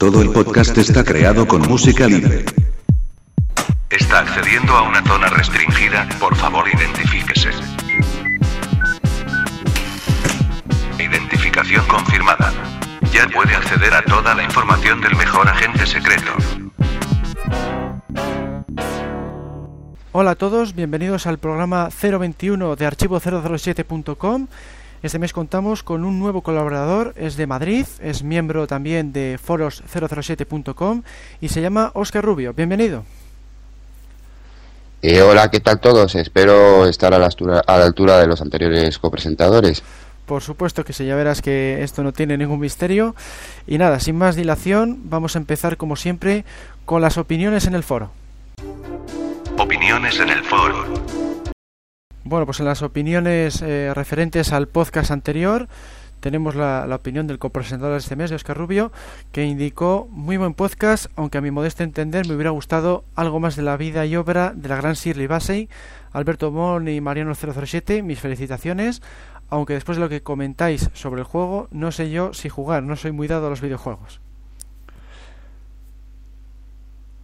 Todo el podcast está creado con música libre. Está accediendo a una zona restringida, por favor identifíquese. Identificación confirmada. Ya puede acceder a toda la información del mejor agente secreto. Hola a todos, bienvenidos al programa 021 de archivo007.com. Este mes contamos con un nuevo colaborador, es de Madrid, es miembro también de foros007.com y se llama Oscar Rubio. Bienvenido. Eh, hola, ¿qué tal todos? Espero estar a la, altura, a la altura de los anteriores copresentadores. Por supuesto que sí, ya verás que esto no tiene ningún misterio. Y nada, sin más dilación, vamos a empezar como siempre con las opiniones en el foro. Opiniones en el foro. Bueno, pues en las opiniones eh, referentes al podcast anterior tenemos la, opinión del copresentador de este mes, Oscar Rubio, que indicó muy buen podcast, aunque a mi modesto entender me hubiera gustado algo más de la vida y obra de la gran Shirley Bassey, Alberto Mon y Mariano 007. Mis felicitaciones, aunque después de lo que comentáis sobre el juego, no sé yo si jugar, no soy muy dado a los videojuegos.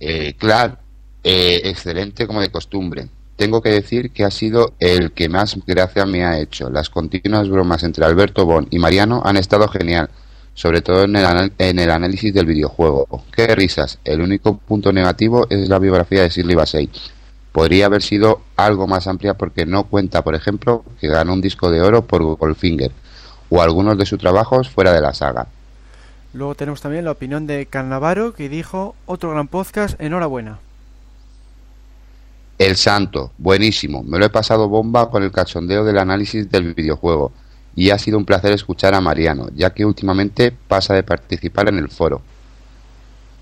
Eh, claro, eh, excelente como de costumbre. Tengo que decir que ha sido el que más gracia me ha hecho. Las continuas bromas entre Alberto Bon y Mariano han estado genial, sobre todo en el, en el análisis del videojuego. Qué risas. El único punto negativo es la biografía de Shirley Bassey. Podría haber sido algo más amplia porque no cuenta, por ejemplo, que ganó un disco de oro por Goldfinger o algunos de sus trabajos fuera de la saga. Luego tenemos también la opinión de Carnavaro que dijo otro gran podcast, enhorabuena. El Santo, buenísimo. Me lo he pasado bomba con el cachondeo del análisis del videojuego. Y ha sido un placer escuchar a Mariano, ya que últimamente pasa de participar en el foro.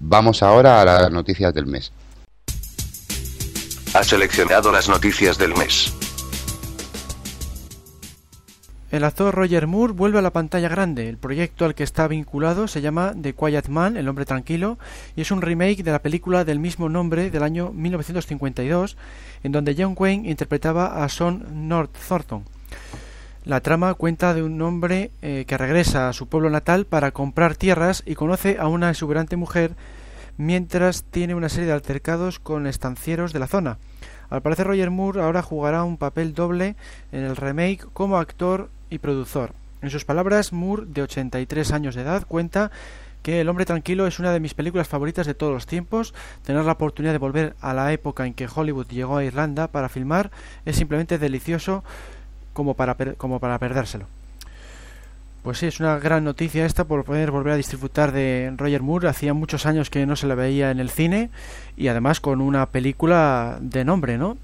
Vamos ahora a las noticias del mes. Ha seleccionado las noticias del mes. El actor Roger Moore vuelve a la pantalla grande. El proyecto al que está vinculado se llama The Quiet Man, El hombre tranquilo, y es un remake de la película del mismo nombre del año 1952, en donde John Wayne interpretaba a Son North Thornton. La trama cuenta de un hombre eh, que regresa a su pueblo natal para comprar tierras y conoce a una exuberante mujer mientras tiene una serie de altercados con estancieros de la zona. Al parecer Roger Moore ahora jugará un papel doble en el remake como actor y productor. En sus palabras, Moore, de 83 años de edad, cuenta que El hombre tranquilo es una de mis películas favoritas de todos los tiempos. Tener la oportunidad de volver a la época en que Hollywood llegó a Irlanda para filmar es simplemente delicioso como para, como para perdérselo. Pues sí, es una gran noticia esta por poder volver a disfrutar de Roger Moore. Hacía muchos años que no se le veía en el cine y además con una película de nombre, ¿no?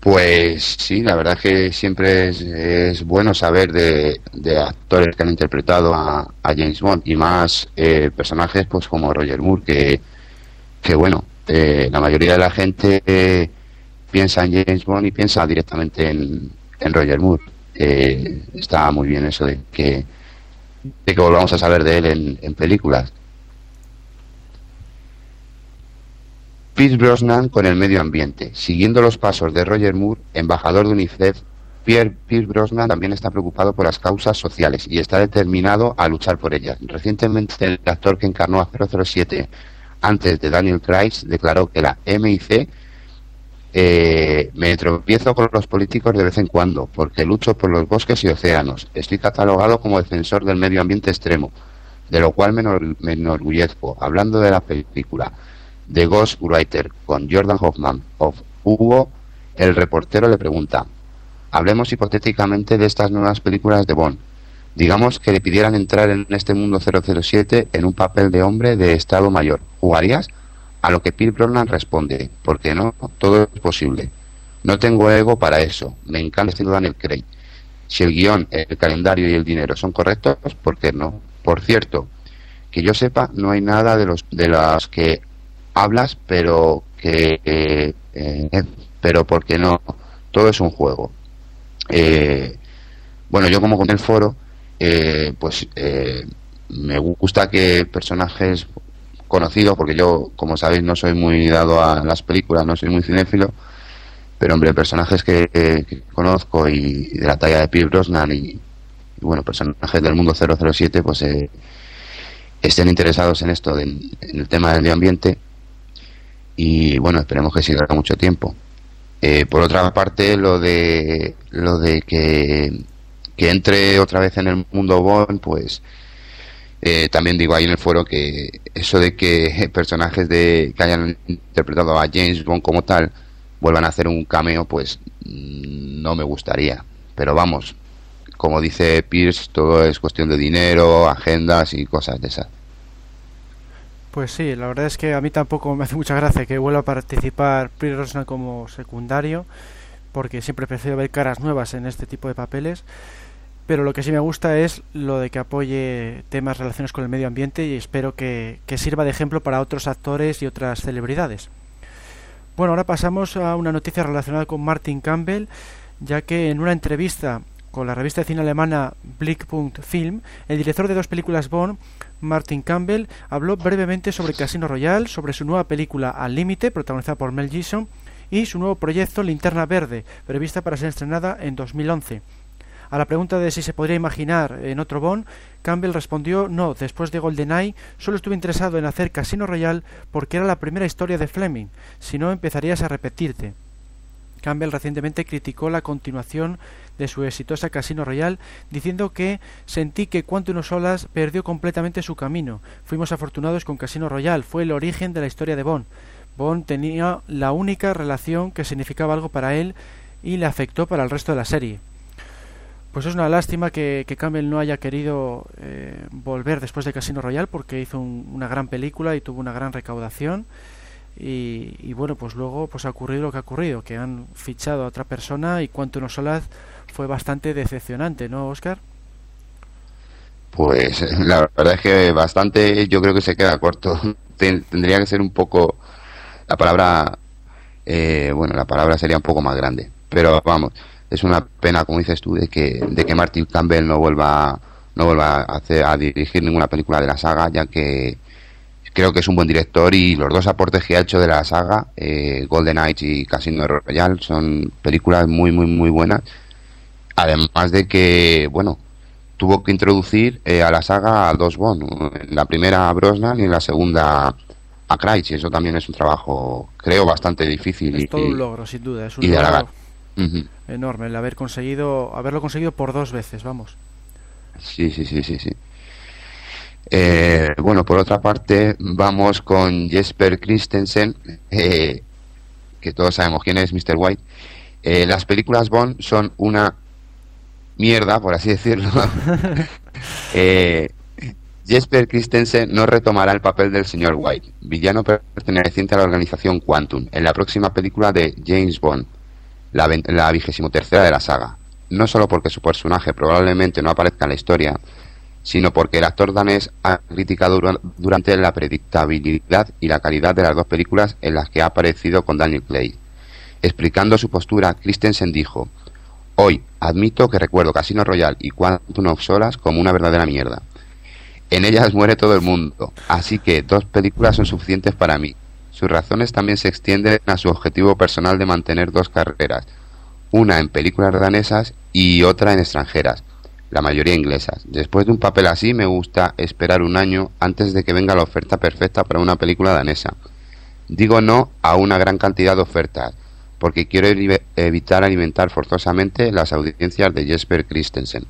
Pues sí, la verdad que siempre es, bueno saber de, de, actores que han interpretado a, James Bond y más eh, personajes pues como Roger Moore, que, que bueno, eh, la mayoría de la gente eh, piensa en James Bond y piensa directamente en, en Roger Moore. está muy bien eso de que, de que volvamos a saber de él en películas. Pierce Brosnan con el medio ambiente. Siguiendo los pasos de Roger Moore, embajador de UNICEF, Pierre, Pierce Brosnan también está preocupado por las causas sociales y está determinado a luchar por ellas. Recientemente, el actor que encarnó a 007 antes de Daniel Craig declaró que la MIC eh, me tropiezo con los políticos de vez en cuando porque lucho por los bosques y océanos. Estoy catalogado como defensor del medio ambiente extremo, de lo cual me, me enorgullezco. Hablando de la película de Ghostwriter con Jordan Hoffman of Hugo, el reportero le pregunta, hablemos hipotéticamente de estas nuevas películas de Bond. Digamos que le pidieran entrar en este mundo 007 en un papel de hombre de Estado Mayor. ¿Jugarías? A lo que Pierce Brosnan responde, ¿por qué no? Todo es posible. No tengo ego para eso. Me encanta estilo Daniel Craig. Si el guion, el calendario y el dinero son correctos, ¿por qué no? Por cierto, que yo sepa, no hay nada de los de las que hablas, pero que eh, eh, pero porque no todo es un juego. Eh, bueno, yo como con el foro, eh, pues eh, me gusta que personajes conocidos, porque yo, como sabéis, no soy muy dado a las películas, no soy muy cinéfilo, pero hombre, personajes que, que conozco y, de la talla de Pierce Brosnan y, bueno, personajes del mundo 007, pues estén interesados en esto, en el tema del medio ambiente. Y bueno, esperemos que siga mucho tiempo. Eh, por otra parte, lo de lo de que, que entre otra vez en el mundo Bond, pues eh, también digo ahí en el foro que eso de que personajes de que hayan interpretado a James Bond como tal vuelvan a hacer un cameo, pues mm, no me gustaría. Pero vamos, como dice Pierce, todo es cuestión de dinero, agendas y cosas de esas. Pues sí, la verdad es que a mí tampoco me hace mucha gracia que vuelva a participar Pierce Brosnan como secundario, porque siempre prefiero ver caras nuevas en este tipo de papeles. Pero lo que sí me gusta es lo de que apoye temas relacionados con el medio ambiente y espero que, que sirva de ejemplo para otros actores y otras celebridades. Bueno, ahora pasamos a una noticia relacionada con Martin Campbell, ya que en una entrevista con la revista de cine alemana Blickpunkt Film, el director de dos películas Bond, Martin Campbell, habló brevemente sobre Casino Royale, sobre su nueva película Al Límite, protagonizada por Mel Gibson, y su nuevo proyecto Linterna Verde, prevista para ser estrenada en 2011. A la pregunta de si se podría imaginar en otro Bond, Campbell respondió no, después de GoldenEye solo estuve interesado en hacer Casino Royale porque era la primera historia de Fleming, si no empezarías a repetirte. Campbell recientemente criticó la continuación de su exitosa Casino Royale, diciendo que sentí que Quantum of Solas perdió completamente su camino. Fuimos afortunados con Casino Royale, fue el origen de la historia de Bond. Bond tenía la única relación que significaba algo para él y le afectó para el resto de la serie. Pues es una lástima que, Campbell no haya querido eh, volver después de Casino Royale porque hizo una gran película y tuvo una gran recaudación y, bueno, pues luego pues ha ocurrido lo que ha ocurrido, que han fichado a otra persona y Quantum of Solaz fue bastante decepcionante, ¿no, Oscar? Pues la verdad es que bastante, yo creo que se queda corto. Tendría que ser un poco, la palabra, eh, bueno, la palabra sería un poco más grande. Pero vamos, es una pena, como dices tú, de que, de que Martin Campbell no vuelva, no vuelva a, hacer, a dirigir ninguna película de la saga, ya que creo que es un buen director y los dos aportes que ha hecho de la saga, eh, Golden Age y Casino Royale, son películas muy, muy, muy buenas. Además de que, bueno, tuvo que introducir eh, a la saga a dos Bond, la primera a Brosnan y la segunda a Craig, y eso también es un trabajo, creo, bastante difícil. Es todo un logro, sin duda, es un logro enorme el haber conseguido, haberlo conseguido por dos veces, vamos. Sí, sí, sí, sí, sí. Eh, bueno, por otra parte, vamos con Jesper Christensen, eh, que todos sabemos quién es Mr. White. Eh, las películas Bond son una mierda, por así decirlo. Jesper Christensen no retomará el papel del señor White, villano perteneciente a la organización Quantum, en la próxima película de James Bond, la vigésimo tercera de la saga. No solo porque su personaje probablemente no aparezca en la historia, sino porque el actor danés ha criticado durante la predictabilidad y la calidad de las dos películas en las que ha aparecido con Daniel Clay. Explicando su postura, Christensen dijo, Hoy admito que recuerdo Casino Royale y Quantum of Solas como una verdadera mierda. En ellas muere todo el mundo, así que dos películas son suficientes para mí. Sus razones también se extienden a su objetivo personal de mantener dos carreras, una en películas danesas y otra en extranjeras la mayoría inglesas. Después de un papel así me gusta esperar un año antes de que venga la oferta perfecta para una película danesa. Digo no a una gran cantidad de ofertas, porque quiero evitar alimentar forzosamente las audiencias de Jesper Christensen.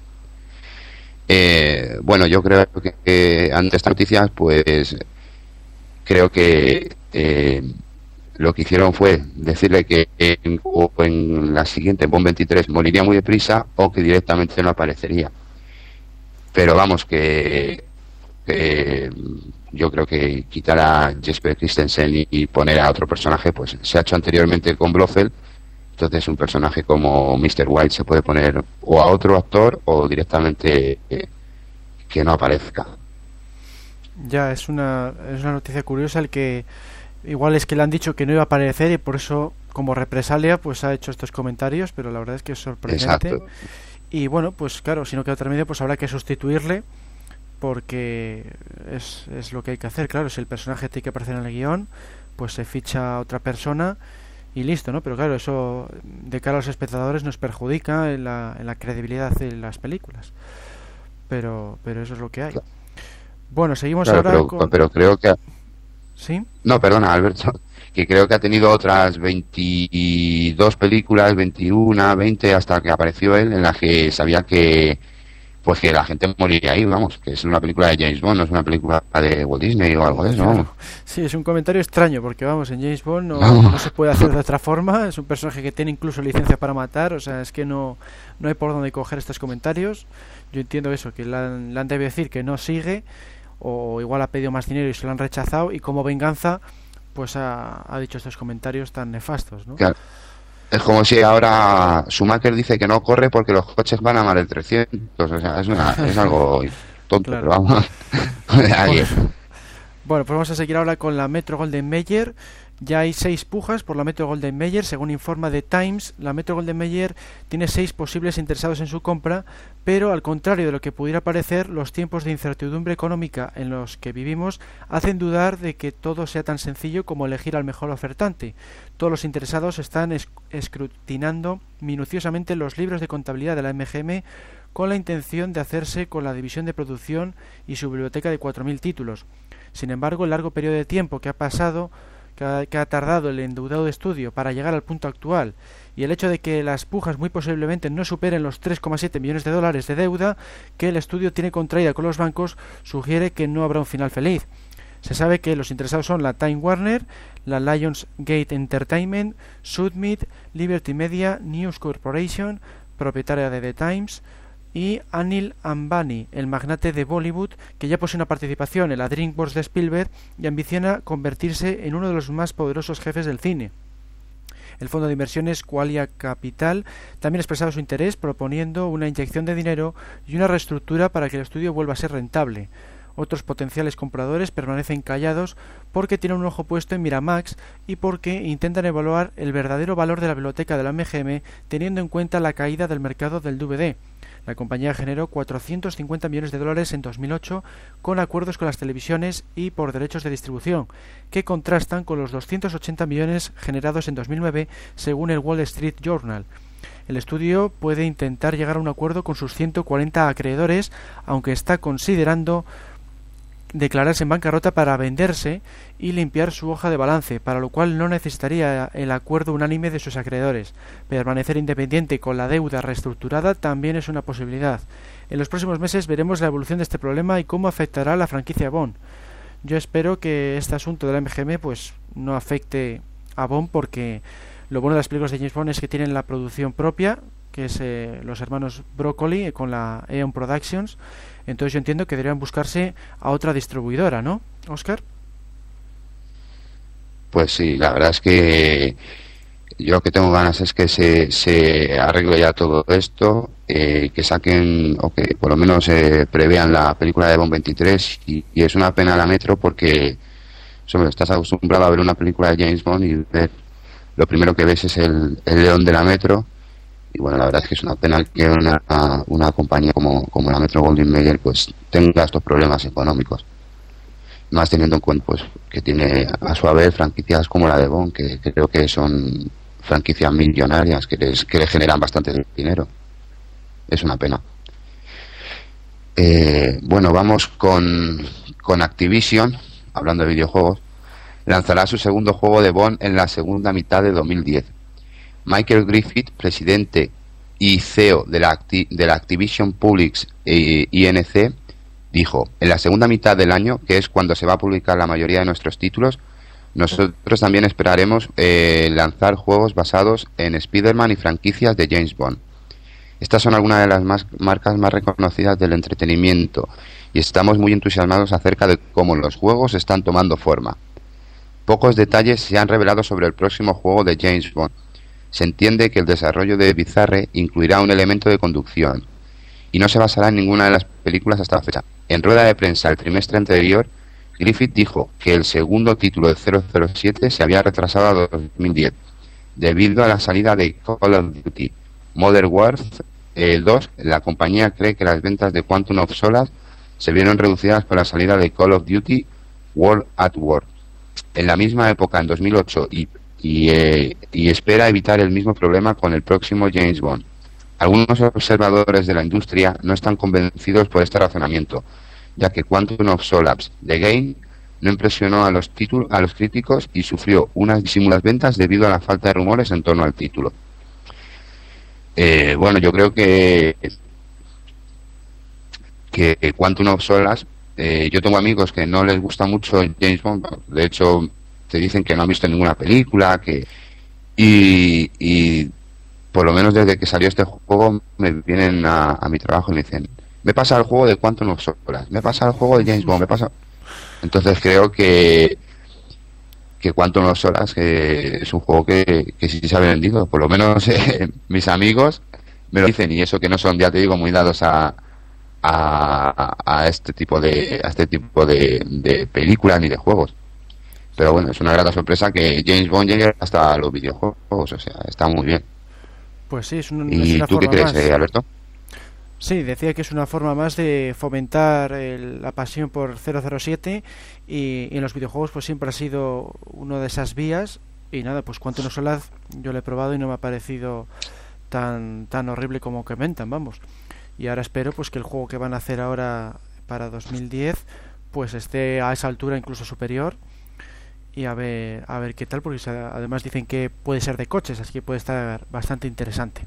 Eh, bueno, yo creo que ante estas noticias, pues creo que eh, lo que hicieron fue decirle que en, en la siguiente, en 23, moriría muy deprisa o que directamente no aparecería. Pero vamos, que, yo creo que quitar a Jesper Christensen y, poner a otro personaje, pues se ha hecho anteriormente con Blofeld. Entonces, un personaje como Mr. White se puede poner o a otro actor o directamente eh, que no aparezca. Ya, es una, es una noticia curiosa el que Igual es que le han dicho que no iba a aparecer y por eso, como represalia, pues ha hecho estos comentarios, pero la verdad es que es sorprendente. Y bueno, pues claro, si no queda otro medio, pues habrá que sustituirle porque es, es lo que hay que hacer. Claro, si el personaje tiene que aparecer en el guion, pues se ficha a otra persona y listo, ¿no? Pero claro, eso de cara a los espectadores nos perjudica en la, en la credibilidad de las películas. Pero, pero eso es lo que hay. Bueno, seguimos Claro, ahora pero, con... pero creo que... ¿Sí? No, perdona, Alberto, que creo que ha tenido otras 22 películas, 21, 20, hasta que apareció él, en las que sabía que pues que la gente moriría ahí, vamos, que es una película de James Bond, no es una película de Walt Disney o algo de eso, vamos. Sí, es un comentario extraño, porque vamos, en James Bond no, no se puede hacer de otra forma, es un personaje que tiene incluso licencia para matar, o sea, es que no, no hay por dónde coger estos comentarios. Yo entiendo eso, que le han, le han debido decir que no sigue, o igual ha pedido más dinero y se lo han rechazado, y como venganza, pues ha, ha dicho estos comentarios tan nefastos, ¿no? Claro. Es como si ahora Schumacher dice que no corre porque los coches van a más de 300, o sea, es, una- es algo tonto, Claro. pero vamos. Bueno, pues vamos a seguir ahora con la Metro Golden Mayer. Ya hay seis pujas por la Metro Golden Mayer. Según informa The Times, la Metro Golden Mayer tiene seis posibles interesados en su compra, pero al contrario de lo que pudiera parecer, los tiempos de incertidumbre económica en los que vivimos hacen dudar de que todo sea tan sencillo como elegir al mejor ofertante. Todos los interesados están esc- escrutinando minuciosamente los libros de contabilidad de la MGM con la intención de hacerse con la división de producción y su biblioteca de 4.000 títulos. Sin embargo, el largo periodo de tiempo que ha pasado, que ha, tardado el endeudado estudio para llegar al punto actual, y el hecho de que las pujas muy posiblemente no superen los 3,7 millones de dólares de deuda que el estudio tiene contraída con los bancos, sugiere que no habrá un final feliz. Se sabe que los interesados son la Time Warner, la Lionsgate Entertainment, Submit, Liberty Media, News Corporation, propietaria de The Times, y Anil Ambani, el magnate de Bollywood, que ya posee una participación en la DreamWorks de Spielberg y ambiciona convertirse en uno de los más poderosos jefes del cine. El fondo de inversiones Qualia Capital también ha expresado su interés proponiendo una inyección de dinero y una reestructura para que el estudio vuelva a ser rentable. Otros potenciales compradores permanecen callados porque tienen un ojo puesto en Miramax y porque intentan evaluar el verdadero valor de la biblioteca de la MGM teniendo en cuenta la caída del mercado del DVD. La compañía generó 450 millones de dólares en 2008 con acuerdos con las televisiones y por derechos de distribución, que contrastan con los 280 millones generados en 2009 según el Wall Street Journal. El estudio puede intentar llegar a un acuerdo con sus 140 acreedores, aunque está considerando declararse en bancarrota para venderse y limpiar su hoja de balance, para lo cual no necesitaría el acuerdo unánime de sus acreedores. Permanecer independiente con la deuda reestructurada también es una posibilidad. En los próximos meses veremos la evolución de este problema y cómo afectará a la franquicia Bond. Yo espero que este asunto de la MGM pues no afecte a Bond porque lo bueno de las películas de James Bond es que tienen la producción propia, que es eh, los hermanos Broccoli eh, con la Eon Productions. Entonces yo entiendo que deberían buscarse a otra distribuidora, ¿no, Oscar? Pues sí, la verdad es que yo lo que tengo ganas es que se, se arregle ya todo esto, eh, que saquen o que por lo menos eh, prevean la película de Bond 23 y, es una pena la Metro porque sobre, estás acostumbrado a ver una película de James Bond y ver, lo primero que ves es el, el león de la Metro y bueno, la verdad es que es una pena que una, una compañía como, como la Metro Goldwyn Mayer pues tenga estos problemas económicos. Más teniendo en cuenta pues que tiene a su vez franquicias como la de que, que creo que son franquicias millonarias que, les, que le generan bastante dinero. Es una pena. Eh, bueno vamos con, con Activision hablando de videojuegos. Lanzará su segundo juego de Bond en la segunda mitad de 2010 Michael Griffith presidente y CEO de la, Activision Publics eh, INC dijo, en la segunda mitad del año, que es cuando se va a publicar la mayoría de nuestros títulos, nosotros también esperaremos eh, lanzar juegos basados en Spider-Man y franquicias de James Bond. Estas son algunas de las más, marcas más reconocidas del entretenimiento y estamos muy entusiasmados acerca de cómo los juegos están tomando forma. Pocos detalles se han revelado sobre el próximo juego de James Bond. Se entiende que el desarrollo de Bizarre incluirá un elemento de conducción y no se basará en ninguna de las películas hasta la fecha. En rueda de prensa el trimestre anterior, Griffith dijo que el segundo título de 007 se había retrasado a 2010 debido a la salida de Call of Duty Modern Warfare 2. La compañía cree que las ventas de Quantum of Solace se vieron reducidas por la salida de Call of Duty World at War. En la misma época, en 2008, y, y, eh, y espera evitar el mismo problema con el próximo James Bond. Algunos observadores de la industria no están convencidos por este razonamiento, ya que Quantum of Solace The Game no impresionó a los, títulos, a los críticos y sufrió unas disimulas ventas debido a la falta de rumores en torno al título. Eh, bueno, yo creo que que Quantum of Solace, eh, yo tengo amigos que no les gusta mucho James Bond, de hecho te dicen que no han visto ninguna película, que y, por lo menos desde que salió este juego me vienen a, mi trabajo y me dicen, me pasa el juego de Quantum of Solace, me pasa el juego de James Bond, me pasa... Entonces creo que que Quantum of Solace que es un juego que, que sí se ha vendido, por lo menos eh, mis amigos me lo dicen y eso que no son, ya te digo, muy dados a, a, este tipo de a este tipo de, de películas ni de juegos pero bueno es una grata sorpresa que James Bond llegue hasta los videojuegos o sea está muy bien. Pues sí es, un, ¿Y tú qué crees eh, Alberto? Sí, decía que es una forma más de fomentar la pasión por 007 y, y, en los videojuegos pues siempre ha sido una de esas vías. Y nada, pues Quantum Solaz yo lo he probado y no me ha parecido tan tan horrible como comentan, vamos. Y ahora espero pues que el juego que van a hacer ahora para 2010 pues esté a esa altura incluso superior y a ver a ver qué tal porque además dicen que puede ser de coches así que puede estar bastante interesante.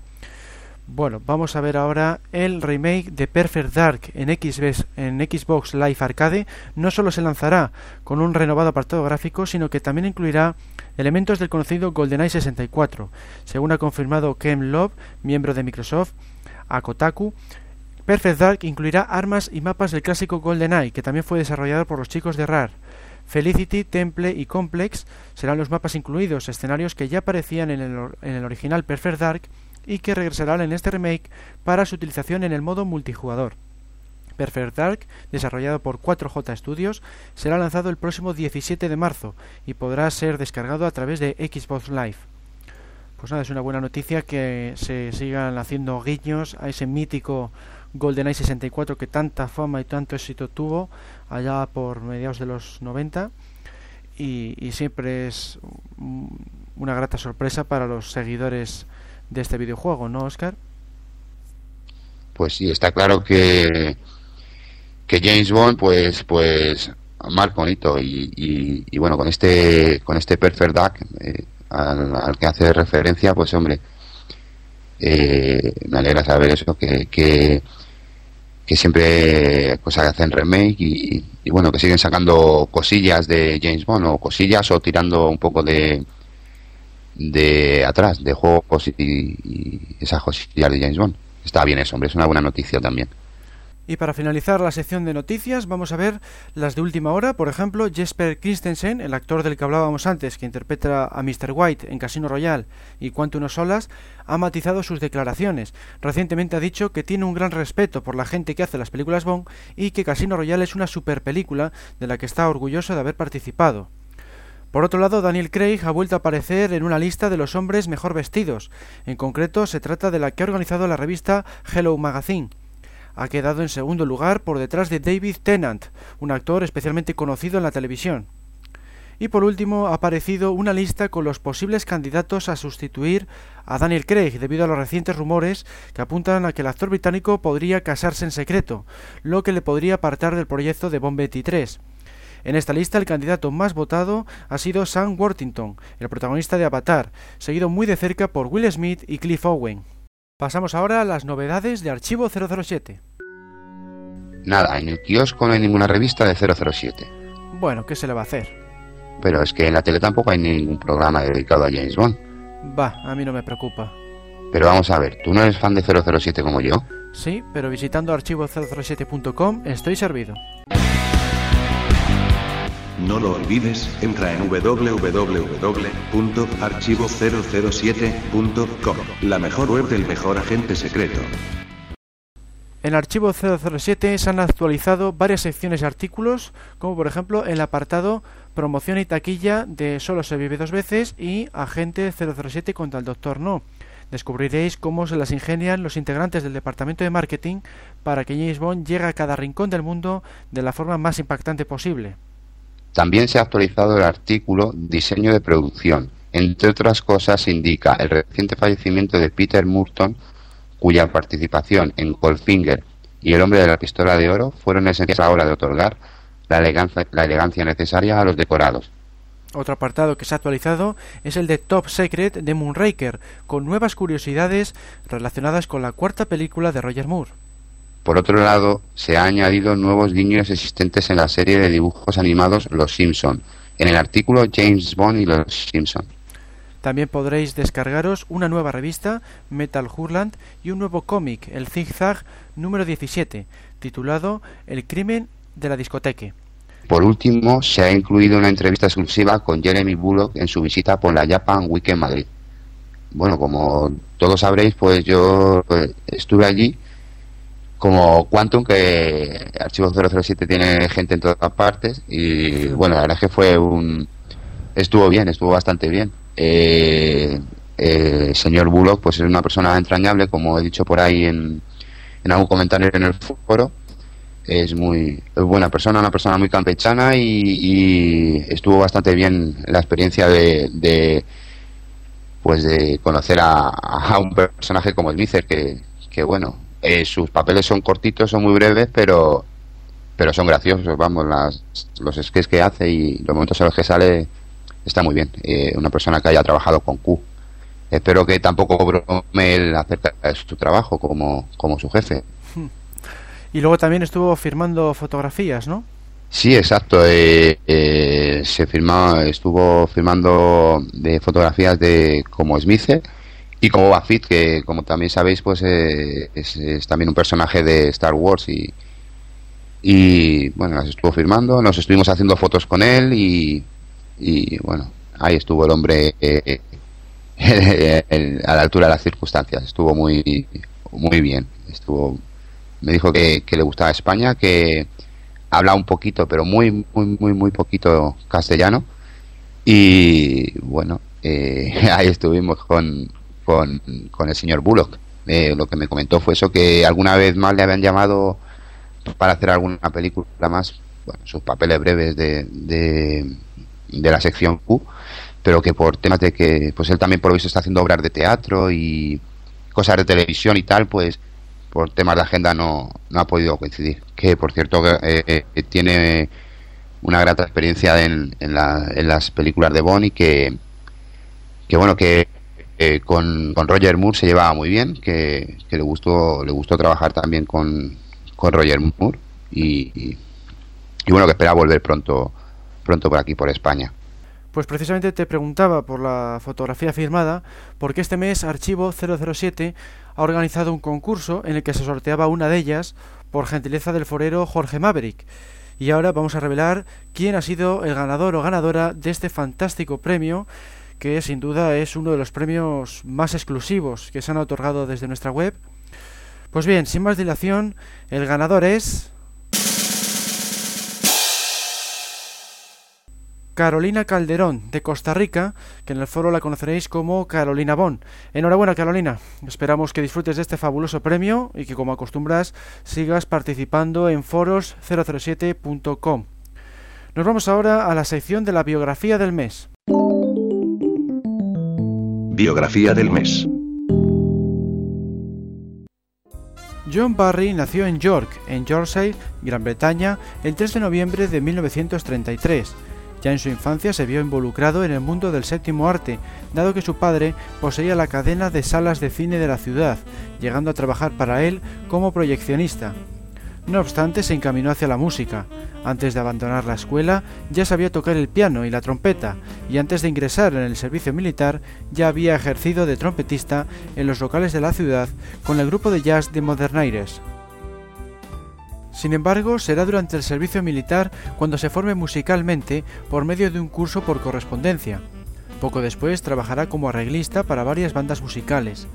Bueno vamos a ver ahora el remake de Perfect Dark en Xbox, en Xbox Live Arcade. No solo se lanzará con un renovado apartado gráfico sino que también incluirá elementos del conocido GoldenEye 64 según ha confirmado Ken Love miembro de Microsoft a Kotaku, Perfect Dark incluirá armas y mapas del clásico GoldenEye, que también fue desarrollado por los chicos de RAR. Felicity, Temple y Complex serán los mapas incluidos, escenarios que ya aparecían en el, original Perfect Dark y que regresarán en este remake para su utilización en el modo multijugador. Perfect Dark, desarrollado por 4J Studios, será lanzado el próximo 17 de marzo y podrá ser descargado a través de Xbox Live. Pues nada, es una buena noticia que se sigan haciendo guiños a ese mítico GoldenEye 64 que tanta fama y tanto éxito tuvo allá por mediados de los 90 y, siempre es una grata sorpresa para los seguidores de este videojuego, ¿no, Oscar? Pues sí, está claro que que James Bond pues pues más bonito y, y, bueno con este con este Perfect Dark eh, al, que hace referencia, pues hombre, eh, me alegra saber eso, que, que, siempre pues hacen remake y, bueno, que siguen sacando cosillas de James Bond o cosillas o tirando un poco de de atrás, de juegos y, y esas cosillas de James Bond. Está bien eso, hombre, es una buena noticia también. Y para finalizar la sección de noticias, vamos a ver las de última hora. Por ejemplo, Jesper Christensen, el actor del que hablábamos antes, que interpreta a Mr. White en Casino Royale y Quantum Solas, ha matizado sus declaraciones. Recientemente ha dicho que tiene un gran respeto por la gente que hace las películas Bond y que Casino Royale es una super película de la que está orgulloso de haber participado. Por otro lado, Daniel Craig ha vuelto a aparecer en una lista de los hombres mejor vestidos. En concreto, se trata de la que ha organizado la revista Hello Magazine ha quedado en segundo lugar por detrás de David Tennant, un actor especialmente conocido en la televisión. Y por último ha aparecido una lista con los posibles candidatos a sustituir a Daniel Craig debido a los recientes rumores que apuntan a que el actor británico podría casarse en secreto, lo que le podría apartar del proyecto de Bond 23. En esta lista el candidato más votado ha sido Sam Worthington, el protagonista de Avatar, seguido muy de cerca por Will Smith y Cliff Owen. Pasamos ahora a las novedades de Archivo 007. Nada, en el kiosco no hay ninguna revista de 007. Bueno, ¿qué se le va a hacer? Pero es que en la tele tampoco hay ningún programa dedicado a James Bond. Va, a mí no me preocupa. Pero vamos a ver, ¿tú no eres fan de 007 como yo? Sí, pero visitando archivo007.com estoy servido. No lo olvides, entra en www.archivo007.com, la mejor web del mejor agente secreto. En Archivo 007 se han actualizado varias secciones y artículos, como por ejemplo el apartado Promoción y taquilla de Solo se vive dos veces y Agente 007 contra el Doctor No. Descubriréis cómo se las ingenian los integrantes del departamento de marketing para que James Bond llegue a cada rincón del mundo de la forma más impactante posible. También se ha actualizado el artículo Diseño de producción. Entre otras cosas, indica el reciente fallecimiento de Peter Murton, cuya participación en Goldfinger y El hombre de la pistola de oro fueron esenciales a la hora de otorgar la elegancia, la elegancia necesaria a los decorados. Otro apartado que se ha actualizado es el de Top Secret de Moonraker, con nuevas curiosidades relacionadas con la cuarta película de Roger Moore. Por otro lado, se han añadido nuevos guiños existentes en la serie de dibujos animados Los Simpson, en el artículo James Bond y Los Simpson. También podréis descargaros una nueva revista, Metal Hurland, y un nuevo cómic, el Zigzag número 17, titulado El crimen de la discoteque. Por último, se ha incluido una entrevista exclusiva con Jeremy Bullock en su visita por la Japan Week en Madrid. Bueno, como todos sabréis, pues yo eh, estuve allí como Quantum, que Archivo 007 tiene gente en todas partes, y bueno, la verdad es que fue un... estuvo bien, estuvo bastante bien. Eh, eh, señor Bullock, pues es una persona entrañable, como he dicho por ahí en, en algún comentario en el foro, es muy buena persona, una persona muy campechana y, estuvo bastante bien la experiencia de, pues de conocer a, un personaje como Smither que, que bueno, eh, sus papeles son cortitos, son muy breves, pero pero son graciosos, vamos, las, los sketches que hace y los momentos en los que sale está muy bien. Eh, una persona que haya trabajado con Q. Espero que tampoco brome él acerca de su trabajo como, como su jefe. Hmm. Y luego también estuvo firmando fotografías, ¿no? Sí, exacto. Eh, eh, se firmó, estuvo firmando de fotografías de como Smith y como Bafit, que como también sabéis, pues eh, es, también un personaje de Star Wars y, y bueno, las estuvo firmando. Nos estuvimos haciendo fotos con él y, y bueno, ahí estuvo el hombre a la altura de las circunstancias. Estuvo muy muy bien. Estuvo me dijo que, le gustaba España, que habla un poquito, pero muy, muy, muy, muy poquito castellano. Y bueno, eh, ahí estuvimos con, con, el señor Bullock. Eh, lo que me comentó fue eso, que alguna vez más le habían llamado para hacer alguna película más, bueno, sus papeles breves de, de, de la sección Q, pero que por temas de que pues él también por hoy se está haciendo obras de teatro y cosas de televisión y tal, pues por temas de agenda no, no ha podido coincidir. Que por cierto eh, tiene una grata experiencia en, en, las películas de Bond y que, que bueno, que eh, con, Roger Moore se llevaba muy bien, que, le gustó le gustó trabajar también con, con Roger Moore y, y, bueno, que espera volver pronto pronto por aquí, por España. Pues precisamente te preguntaba por la fotografía firmada, porque este mes Archivo 007 ha organizado un concurso en el que se sorteaba una de ellas por gentileza del forero Jorge Maverick. Y ahora vamos a revelar quién ha sido el ganador o ganadora de este fantástico premio, que sin duda es uno de los premios más exclusivos que se han otorgado desde nuestra web. Pues bien, sin más dilación, el ganador es... Carolina Calderón, de Costa Rica, que en el foro la conoceréis como Carolina Bon. Enhorabuena, Carolina. Esperamos que disfrutes de este fabuloso premio y que, como acostumbras, sigas participando en foros007.com. Nos vamos ahora a la sección de la biografía del mes. Biografía del mes. John Barry nació en York, en Yorkshire, Gran Bretaña, el 3 de noviembre de 1933 ya en su infancia se vio involucrado en el mundo del séptimo arte, dado que su padre poseía la cadena de salas de cine de la ciudad, llegando a trabajar para él como proyeccionista. No obstante, se encaminó hacia la música. Antes de abandonar la escuela, ya sabía tocar el piano y la trompeta, y antes de ingresar en el servicio militar, ya había ejercido de trompetista en los locales de la ciudad con el grupo de jazz de Modernaires. Sin embargo, será durante el servicio militar cuando se forme musicalmente por medio de un curso por correspondencia. Poco después trabajará como arreglista para varias bandas musicales.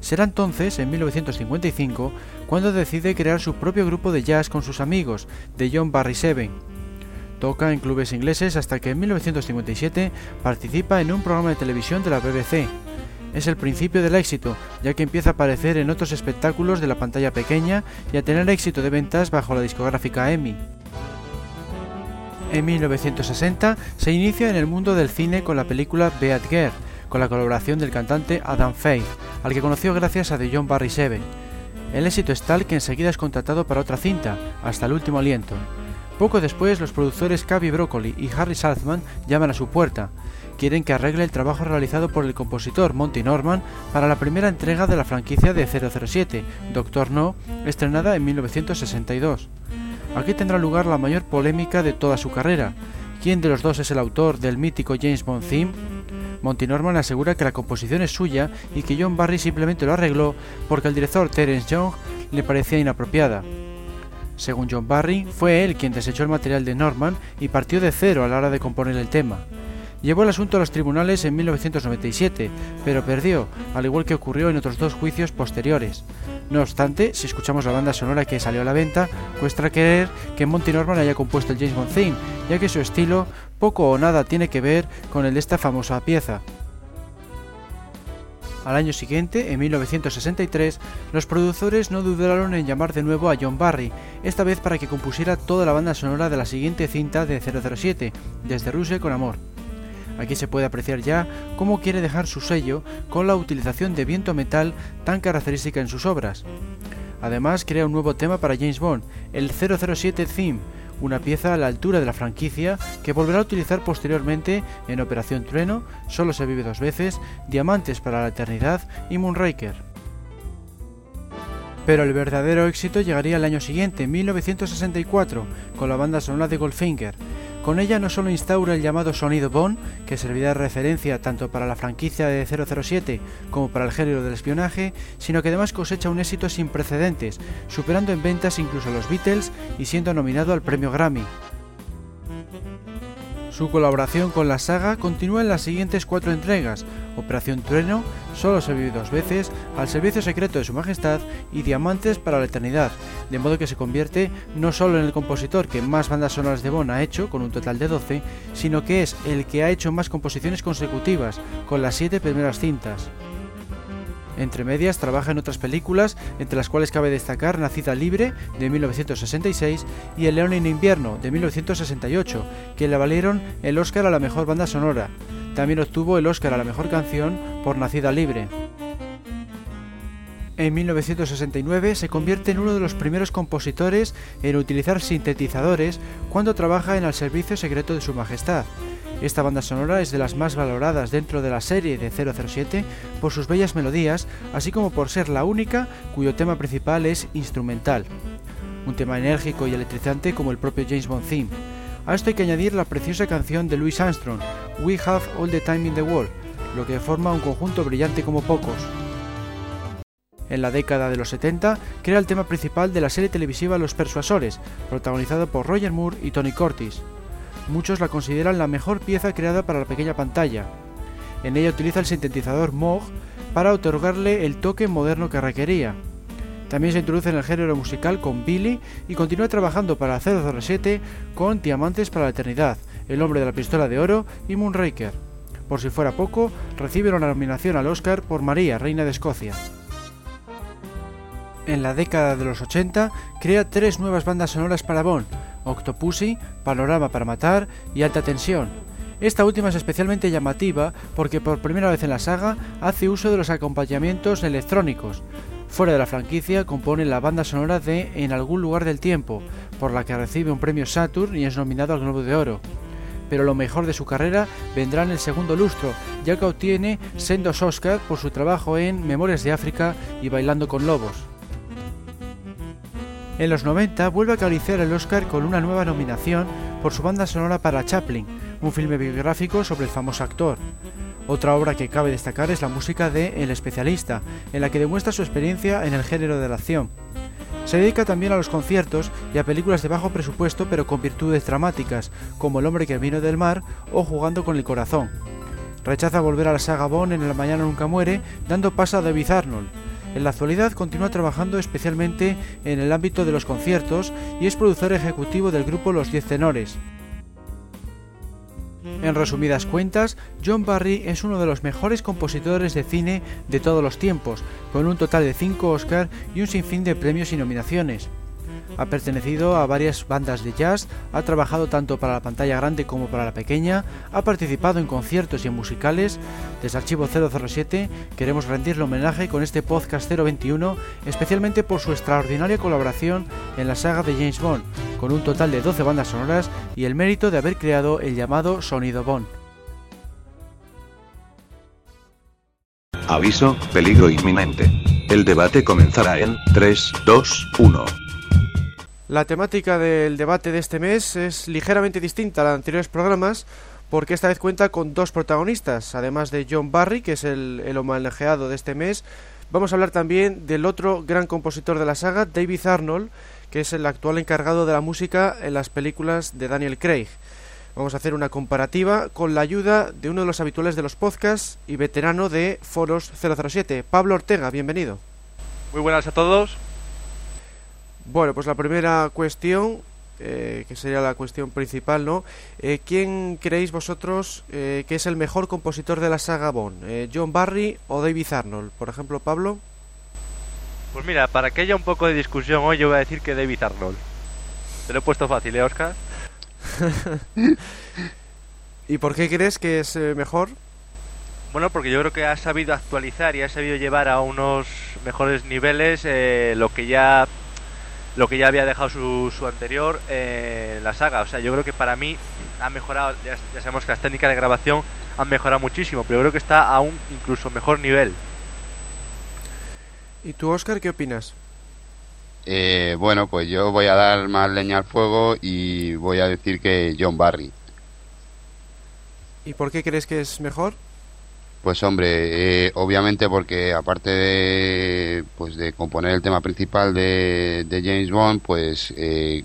Será entonces, en 1955, cuando decide crear su propio grupo de jazz con sus amigos, The John Barry Seven. Toca en clubes ingleses hasta que en 1957 participa en un programa de televisión de la BBC, es el principio del éxito, ya que empieza a aparecer en otros espectáculos de la pantalla pequeña y a tener éxito de ventas bajo la discográfica EMI. En 1960 se inicia en el mundo del cine con la película Beat con la colaboración del cantante Adam Faith, al que conoció gracias a The John Barry Seven. El éxito es tal que enseguida es contratado para otra cinta, hasta el último aliento. Poco después, los productores Cavi Broccoli y Harry Saltzman llaman a su puerta. Quieren que arregle el trabajo realizado por el compositor Monty Norman para la primera entrega de la franquicia de 007, Doctor No, estrenada en 1962. Aquí tendrá lugar la mayor polémica de toda su carrera. ¿Quién de los dos es el autor del mítico James Bond theme? Monty Norman asegura que la composición es suya y que John Barry simplemente lo arregló porque al director Terence Young le parecía inapropiada. Según John Barry, fue él quien desechó el material de Norman y partió de cero a la hora de componer el tema. Llevó el asunto a los tribunales en 1997, pero perdió, al igual que ocurrió en otros dos juicios posteriores. No obstante, si escuchamos la banda sonora que salió a la venta, cuesta creer que Monty Norman haya compuesto el James Bond theme, ya que su estilo poco o nada tiene que ver con el de esta famosa pieza. Al año siguiente, en 1963, los productores no dudaron en llamar de nuevo a John Barry, esta vez para que compusiera toda la banda sonora de la siguiente cinta de 007, Desde Rusia con Amor. Aquí se puede apreciar ya cómo quiere dejar su sello con la utilización de viento metal tan característica en sus obras. Además, crea un nuevo tema para James Bond, el 007 Theme, una pieza a la altura de la franquicia que volverá a utilizar posteriormente en Operación Trueno, Solo se vive dos veces, Diamantes para la Eternidad y Moonraker. Pero el verdadero éxito llegaría el año siguiente, 1964, con la banda sonora de Goldfinger, con ella no solo instaura el llamado sonido Bond, que servirá de referencia tanto para la franquicia de 007 como para el género del espionaje, sino que además cosecha un éxito sin precedentes, superando en ventas incluso a los Beatles y siendo nominado al premio Grammy. Su colaboración con la saga continúa en las siguientes cuatro entregas, Operación Trueno, Solo se vive dos veces, Al servicio secreto de su majestad y Diamantes para la eternidad, de modo que se convierte no solo en el compositor que más bandas sonoras de Bond ha hecho, con un total de 12, sino que es el que ha hecho más composiciones consecutivas, con las siete primeras cintas. Entre medias trabaja en otras películas, entre las cuales cabe destacar Nacida Libre de 1966 y El León en Invierno de 1968, que le valieron el Oscar a la mejor banda sonora. También obtuvo el Oscar a la mejor canción por Nacida Libre. En 1969 se convierte en uno de los primeros compositores en utilizar sintetizadores cuando trabaja en el servicio secreto de Su Majestad. Esta banda sonora es de las más valoradas dentro de la serie de 007 por sus bellas melodías, así como por ser la única cuyo tema principal es instrumental. Un tema enérgico y electrizante como el propio James Bond theme. A esto hay que añadir la preciosa canción de Louis Armstrong, We Have All the Time in the World, lo que forma un conjunto brillante como pocos. En la década de los 70 crea el tema principal de la serie televisiva Los Persuasores, protagonizado por Roger Moore y Tony Curtis. Muchos la consideran la mejor pieza creada para la pequeña pantalla. En ella utiliza el sintetizador Moog para otorgarle el toque moderno que requería. También se introduce en el género musical con Billy y continúa trabajando para 007 con Diamantes para la Eternidad, El hombre de la pistola de oro y Moonraker. Por si fuera poco, recibe una nominación al Oscar por María, reina de Escocia. En la década de los 80 crea tres nuevas bandas sonoras para Bond, Octopussy, Panorama para Matar y Alta Tensión. Esta última es especialmente llamativa porque por primera vez en la saga hace uso de los acompañamientos electrónicos. Fuera de la franquicia compone la banda sonora de En algún lugar del tiempo, por la que recibe un premio Saturn y es nominado al Globo de Oro. Pero lo mejor de su carrera vendrá en el segundo lustro, ya que obtiene sendos Oscar por su trabajo en Memorias de África y Bailando con Lobos. En los 90 vuelve a acariciar el Oscar con una nueva nominación por su banda sonora para Chaplin, un filme biográfico sobre el famoso actor. Otra obra que cabe destacar es la música de El especialista, en la que demuestra su experiencia en el género de la acción. Se dedica también a los conciertos y a películas de bajo presupuesto pero con virtudes dramáticas, como El hombre que vino del mar o Jugando con el corazón. Rechaza volver a la saga Bond en El mañana nunca muere, dando paso a David Arnold, en la actualidad continúa trabajando especialmente en el ámbito de los conciertos y es productor ejecutivo del grupo Los Diez Tenores. En resumidas cuentas, John Barry es uno de los mejores compositores de cine de todos los tiempos, con un total de 5 Oscar y un sinfín de premios y nominaciones. Ha pertenecido a varias bandas de jazz, ha trabajado tanto para la pantalla grande como para la pequeña, ha participado en conciertos y en musicales. Desde Archivo 007 queremos rendirle homenaje con este podcast 021, especialmente por su extraordinaria colaboración en la saga de James Bond, con un total de 12 bandas sonoras y el mérito de haber creado el llamado sonido Bond. Aviso, peligro inminente. El debate comenzará en 3, 2, 1. La temática del debate de este mes es ligeramente distinta a los anteriores programas porque esta vez cuenta con dos protagonistas, además de John Barry, que es el, el homenajeado de este mes. Vamos a hablar también del otro gran compositor de la saga, David Arnold, que es el actual encargado de la música en las películas de Daniel Craig. Vamos a hacer una comparativa con la ayuda de uno de los habituales de los podcasts y veterano de Foros 007, Pablo Ortega, bienvenido. Muy buenas a todos. Bueno, pues la primera cuestión, eh, que sería la cuestión principal, ¿no? Eh, ¿Quién creéis vosotros eh, que es el mejor compositor de la saga Bond? Eh, ¿John Barry o David Arnold? Por ejemplo, Pablo. Pues mira, para que haya un poco de discusión hoy, yo voy a decir que David Arnold. Te lo he puesto fácil, ¿eh, Oscar? ¿Y por qué crees que es mejor? Bueno, porque yo creo que ha sabido actualizar y ha sabido llevar a unos mejores niveles eh, lo que ya lo que ya había dejado su, su anterior eh, la saga. O sea, yo creo que para mí ha mejorado, ya, ya sabemos que las técnicas de grabación han mejorado muchísimo, pero yo creo que está a un incluso mejor nivel. ¿Y tú, Oscar, qué opinas? Eh, bueno, pues yo voy a dar más leña al fuego y voy a decir que John Barry. ¿Y por qué crees que es mejor? Pues hombre, eh, obviamente porque aparte de, pues de componer el tema principal de, de James Bond, pues eh,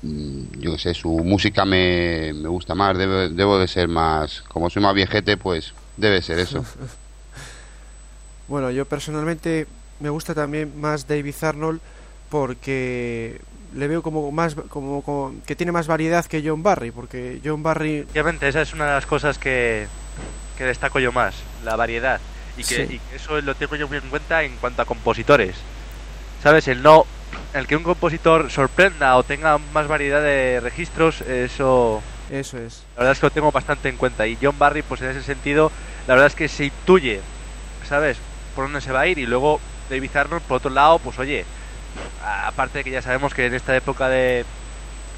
mm, yo qué sé, su música me, me gusta más, debo, debo de ser más, como soy más viejete, pues debe ser eso. Bueno, yo personalmente me gusta también más David Arnold porque le veo como más como, como- que tiene más variedad que John Barry, porque John Barry Obviamente, esa es una de las cosas que, que destaco yo más, la variedad. Y que, Sí. y que eso lo tengo yo muy en cuenta en cuanto a compositores. ¿Sabes? El no. El que un compositor sorprenda o tenga más variedad de registros, eso. eso es. La verdad es que lo tengo bastante en cuenta. Y John Barry, pues en ese sentido, la verdad es que se intuye, ¿sabes? Por dónde se va a ir. Y luego David Arnold, por otro lado, pues oye, aparte de que ya sabemos que en esta época de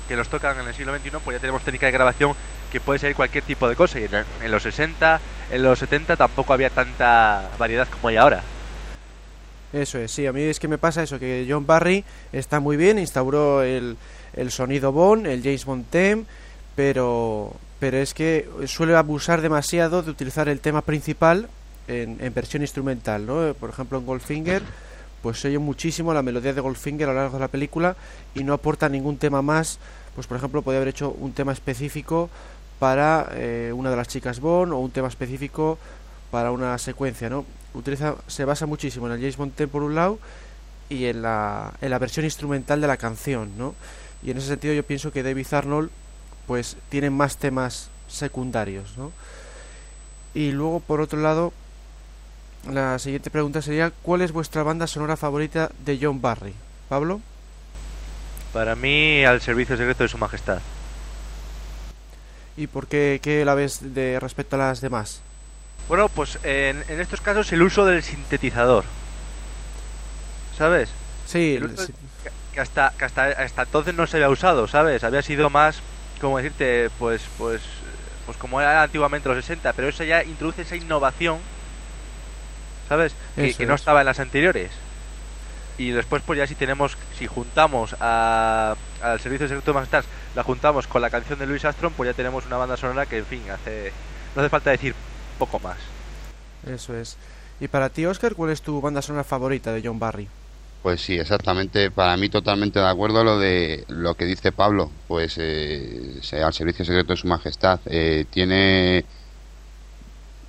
que nos tocan en el siglo XXI, pues ya tenemos técnica de grabación que puede ser cualquier tipo de cosa. Y en, los 60, en los 70 tampoco había tanta variedad como hay ahora. Eso es, sí, a mí es que me pasa eso, que John Barry está muy bien, instauró el, el sonido Bond, el James Bond theme, pero, pero es que suele abusar demasiado de utilizar el tema principal en, en versión instrumental, ¿no? Por ejemplo, en Goldfinger, pues se oye muchísimo la melodía de Goldfinger a lo largo de la película y no aporta ningún tema más, pues por ejemplo, podría haber hecho un tema específico para eh, una de las chicas Bond o un tema específico para una secuencia, ¿no? Utiliza, se basa muchísimo en el James Bond por un lado y en la, en la versión instrumental de la canción, ¿no? Y en ese sentido yo pienso que David Arnold pues tiene más temas secundarios, ¿no? Y luego por otro lado la siguiente pregunta sería ¿cuál es vuestra banda sonora favorita de John Barry? Pablo? Para mí, al servicio secreto de su majestad. ¿Y por qué, qué la ves de respecto a las demás? Bueno, pues en, en estos casos el uso del sintetizador. ¿Sabes? Sí, El uso- sí, que- que hasta, que hasta, hasta entonces no se había usado, ¿sabes? Había sido más, como decirte, pues, pues, pues como era antiguamente los 60, pero eso ya introduce esa innovación, ¿sabes? Que, no es. estaba en las anteriores. Y después, pues ya si tenemos, si juntamos a- al Servicio Secreto de Majestad, la juntamos con la canción de Louis Armstrong, pues ya tenemos una banda sonora que, en fin, hace, no hace falta decir poco más. eso es. Y para ti, Oscar, ¿cuál es tu banda sonora favorita de John Barry? Pues sí, exactamente. Para mí totalmente de acuerdo lo de lo que dice Pablo. Pues eh, sea al servicio secreto de su majestad. Eh, tiene,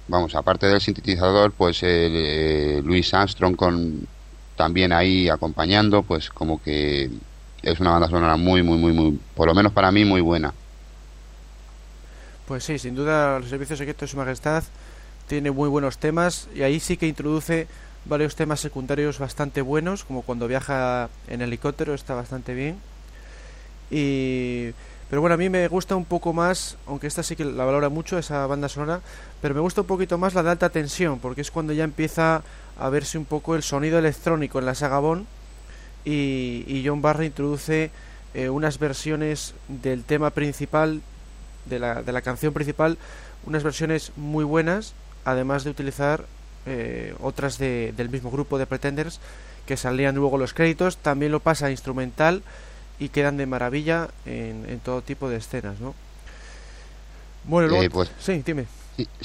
vamos, aparte del sintetizador, pues el, eh, Louis Armstrong con también ahí acompañando, pues como que es una banda sonora muy, muy, muy, muy, por lo menos para mí muy buena. Pues sí, sin duda el Servicio Secreto de Su Majestad tiene muy buenos temas y ahí sí que introduce varios temas secundarios bastante buenos, como cuando viaja en helicóptero, está bastante bien. Y pero bueno, a mí me gusta un poco más, aunque esta sí que la valora mucho, esa banda sonora, pero me gusta un poquito más la de alta tensión, porque es cuando ya empieza a verse un poco el sonido electrónico en la saga Bond y, John Barry introduce eh, unas versiones del tema principal, de la, de la canción principal, unas versiones muy buenas, además de utilizar eh, otras del mismo grupo de Pretenders que salían luego los créditos, también lo pasa a instrumental y quedan de maravilla en, todo tipo de escenas, ¿no? Bueno, luego, eh, pues, sí, dime.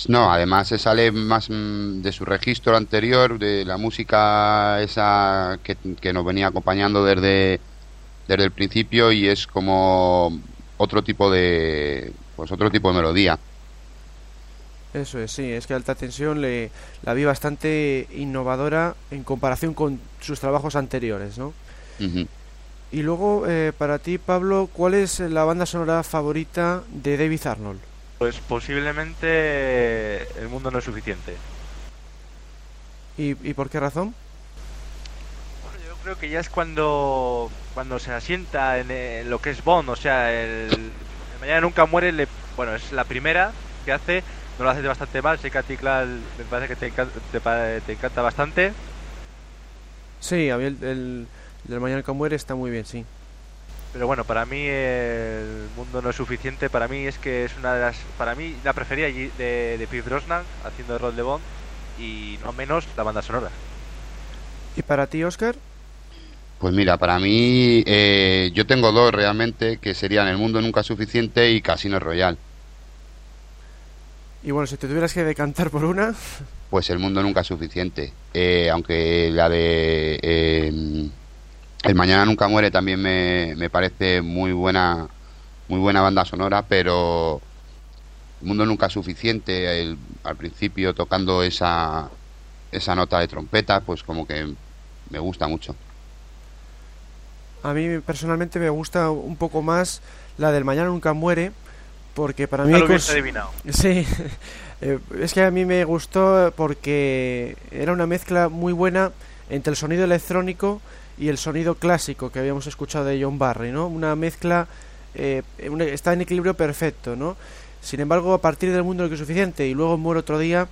No, además se sale más mm, de su registro anterior, de la música esa que, que, nos venía acompañando desde, desde el principio y es como otro tipo de pues otro tipo de melodía. Eso es, sí, es que Alta Tensión le, la vi bastante innovadora en comparación con sus trabajos anteriores, ¿no? Y luego, eh, para ti, Pablo, ¿cuál es la banda sonora favorita de David Arnold? Pues posiblemente El mundo no es suficiente. ¿Y, por qué razón? yo creo que ya es cuando cuando se asienta en, lo que es Bond, o sea, el, Mañana Nunca Muere, le, bueno, es la primera que hace, no lo hace bastante mal, sé que a ti, me parece que te, encanta, te, encanta bastante. Sí, a mí el del Mañana que muere está muy bien, sí. Pero bueno, para mí el mundo no es suficiente. Para mí es que es una de las. Para mí la prefería de, de Pierce Brosnan haciendo el rol de Bond y no menos la banda sonora. ¿Y para ti, Oscar? Pues mira, para mí eh, yo tengo dos realmente que serían El mundo nunca es suficiente y Casino Royal. Y bueno, si te tuvieras que decantar por una. Pues El mundo nunca es suficiente. Eh, aunque la de. Eh, el Mañana Nunca Muere también me, me parece muy buena, muy buena banda sonora, pero El Mundo Nunca es Suficiente, al principio tocando esa, esa nota de trompeta, pues como que me gusta mucho. A mí personalmente me gusta un poco más la del Mañana Nunca Muere, porque para mí... Lo adivinado. Sí, eh, es que a mí me gustó porque era una mezcla muy buena entre el sonido electrónico y el sonido clásico que habíamos escuchado de John Barry, ¿no? Una mezcla eh, está en equilibrio perfecto, ¿no? Sin embargo, a partir del mundo lo que es suficiente y luego muere otro día,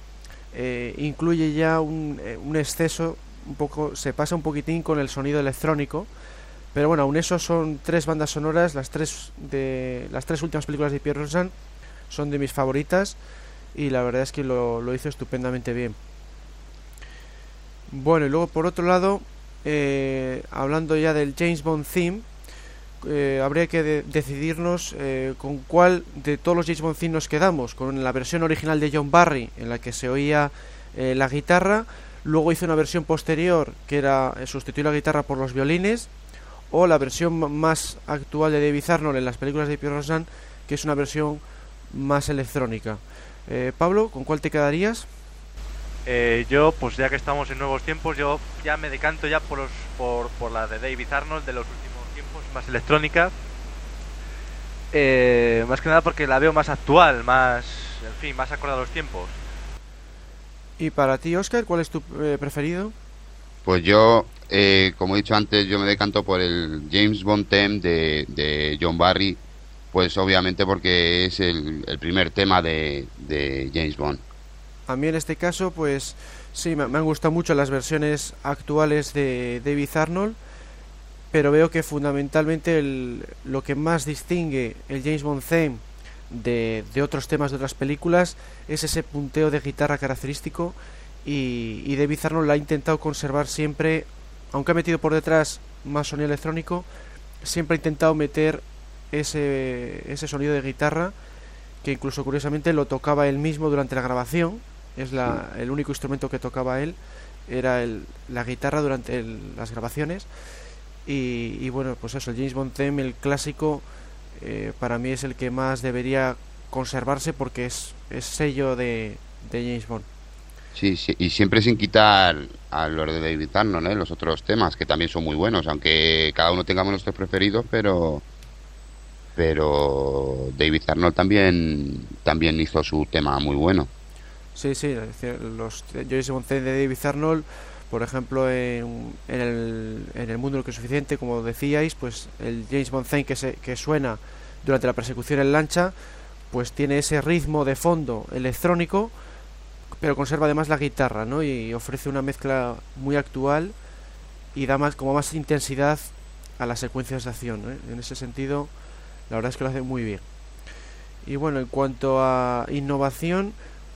eh, incluye ya un, eh, un, exceso, un poco, se pasa un poquitín con el sonido electrónico. Pero bueno, aún eso son tres bandas sonoras, las tres de las tres últimas películas de Pierre Rosan son de mis favoritas y la verdad es que lo, lo hizo estupendamente bien. Bueno, y luego por otro lado, eh, hablando ya del James Bond theme, eh, habría que decidirnos eh, con cuál de todos los James Bond theme nos quedamos, con la versión original de John Barry, en la que se oía la guitarra, luego hizo una versión posterior que era sustituir la guitarra por los violines, o la versión más actual de David Arnold en las películas de Pierre Rosan, que es una versión más electrónica. Pablo, ¿con cuál te quedarías? Eh, yo, pues ya que estamos en nuevos tiempos, yo ya me decanto ya por, los, por, por la de David Arnold de los últimos tiempos, más electrónica. Eh, más que nada porque la veo más actual, más, en fin, más acorde a los tiempos. ¿Y para ti, Oscar, cuál es tu eh, preferido? Pues yo, como he dicho antes, yo me decanto por el James Bond theme de, de John Barry, pues obviamente porque es el, el primer tema de, de James Bond. A mí en este caso, pues sí, me, han gustado mucho las versiones actuales de David Arnold, pero veo que fundamentalmente lo que más distingue el James Bond theme de, otros temas de otras películas es ese punteo de guitarra característico y, y David Arnold la ha intentado conservar siempre, aunque ha metido por detrás más sonido electrónico, siempre ha intentado meter ese, ese sonido de guitarra que incluso curiosamente lo tocaba él mismo durante la grabación es la, el único instrumento que tocaba él, era el, la guitarra durante las grabaciones. Y, bueno, pues eso, el James Bond theme, el clásico, eh, para mí es el que más debería conservarse porque es, es sello de, de James Bond. Sí, sí, y siempre sin quitar a los de David Arnold, ¿eh? los otros temas, que también son muy buenos, aunque cada uno tengamos nuestros preferidos, pero pero David Arnold también también hizo su tema muy bueno. Sí, sí, los Joyce Monte de David Arnold, Por ejemplo, en, en, el, en el mundo lo que es suficiente, como decíais, pues el James theme que, se, que suena durante la persecución en lancha, pues tiene ese ritmo de fondo electrónico, pero conserva además la guitarra, ¿no? Y ofrece una mezcla muy actual y da más como más intensidad a las secuencias de acción. ¿eh? En ese sentido, la verdad es que lo hace muy bien. Y bueno, en cuanto a innovación,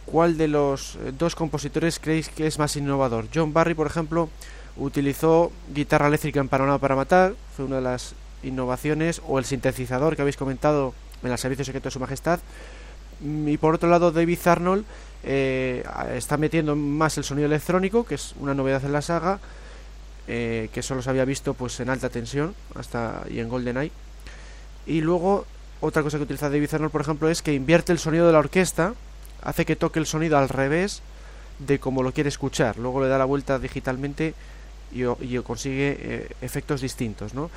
¿cuál de los eh, dos compositores creéis que es más innovador? John Barry, por ejemplo, utilizó guitarra eléctrica en para Matar, fue una de las innovaciones, o el sintetizador que habéis comentado en el Servicio Secreto de Su Majestad. Y por otro lado, David Arnold eh, está metiendo más el sonido electrónico, que es una novedad en la saga, eh, que solo se había visto pues en alta tensión hasta y en GoldenEye. Y luego otra cosa que utiliza David Arnold, por ejemplo, es que invierte el sonido de la orquesta, hace que toque el sonido al revés de como lo quiere escuchar. Luego le da la vuelta digitalmente y, y consigue eh, efectos distintos, ¿no?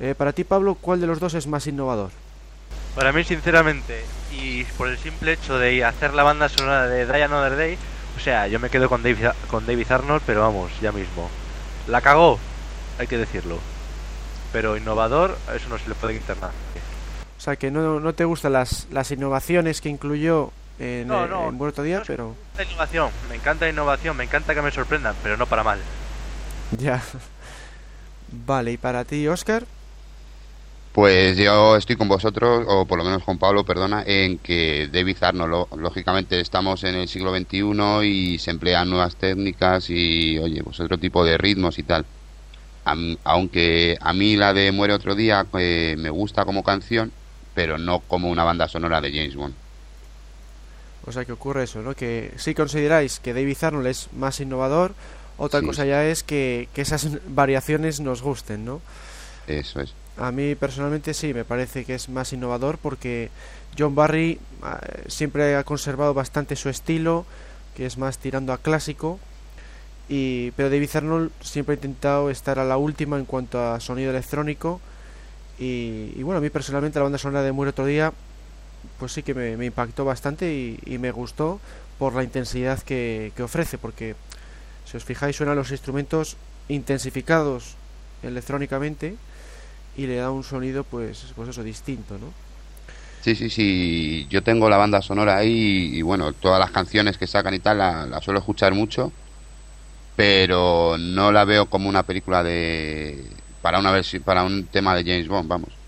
Eh, para ti, Pablo, ¿cuál de los dos es más innovador? Para mí, sinceramente, y por el simple hecho de hacer la banda sonora de Die Another Day, o sea, yo me quedo con David, con David Arnold, pero vamos, ya mismo. La cagó, hay que decirlo. Pero innovador, eso no se le puede internar. O sea, que no, no te gustan las, las innovaciones que incluyó en, No, eh, no, en Día, no pero La innovación, me encanta la innovación, me encanta que me sorprendan, pero no para mal. ya. Vale, y para ti, Oscar, Pues yo estoy con vosotros, o por lo menos con Pablo, perdona, en que David Arnold, lógicamente estamos en el siglo XXI y se emplean nuevas técnicas y, oye, pues otro tipo de ritmos y tal. Am- aunque a mí la de Muere otro día eh, me gusta como canción, pero no como una banda sonora de James Bond. O sea, que ocurre eso, ¿no? Que si consideráis que David Arnold es más innovador, otra Sí. cosa ya es que, que esas variaciones nos gusten, ¿no? Eso es. A mí personalmente sí, me parece que es más innovador porque John Barry ah, siempre ha conservado bastante su estilo, que es más tirando a clásico, y pero David Arnold siempre ha intentado estar a la última en cuanto a sonido electrónico y, y bueno, a mí personalmente la banda sonora de Muere otro día pues sí que me, impactó bastante y, me gustó por la intensidad que, ofrece, porque si os fijáis suenan los instrumentos intensificados electrónicamente y le da un sonido pues pues eso distinto no Sí, sí, sí. Yo tengo la banda sonora ahí y, bueno, todas las canciones que sacan y tal la, la suelo escuchar mucho, pero no la veo como una película de para una versi- para un tema de James Bond, vamos.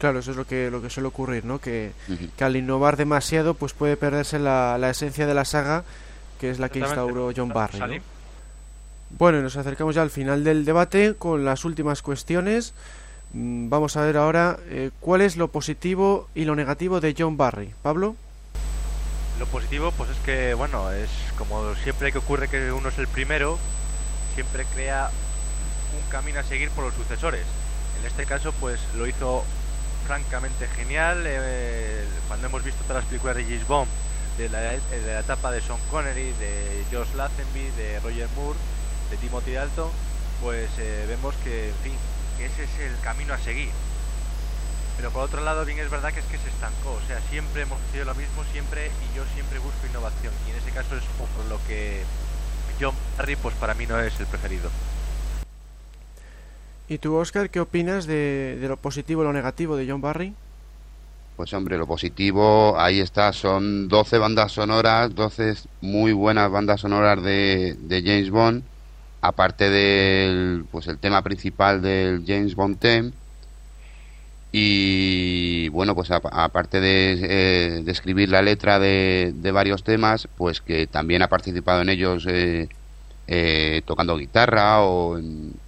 Claro eso es lo que lo que suele ocurrir no que, al innovar demasiado pues puede perderse la, la esencia de la saga que es la que instauró John Barry ¿no? Bueno y nos acercamos ya al final del debate con las últimas cuestiones. Mm, vamos a ver ahora eh, cuál es lo positivo y lo negativo de John Barry Pablo. Lo positivo, pues es que, bueno, es como siempre que ocurre que uno es el primero, siempre crea un camino a seguir por los sucesores. En este caso, pues lo hizo francamente genial. eh, cuando hemos visto todas las películas de James Bond, de la, eh, de la etapa de Sean Connery, de Josh Lazenby, de Roger Moore, de Timothy Dalton, pues eh, vemos que, en fin, que ese es el camino a seguir. Pero por otro lado, bien es verdad que es que se estancó. O sea, siempre hemos sido lo mismo, siempre, y yo siempre busco innovación. Y en ese caso es por lo que John Barry, pues para mí no es el preferido. ¿Y tú, Oscar, qué opinas de, de lo positivo y lo negativo de John Barry? Pues hombre, lo positivo, ahí está, son 12 bandas sonoras, 12 muy buenas bandas sonoras de, de James Bond, aparte del pues el tema principal del James Bond theme. Y bueno, pues apa- aparte de, eh, escribir la letra de, de varios temas, pues que también ha participado en ellos eh, eh, tocando guitarra o en,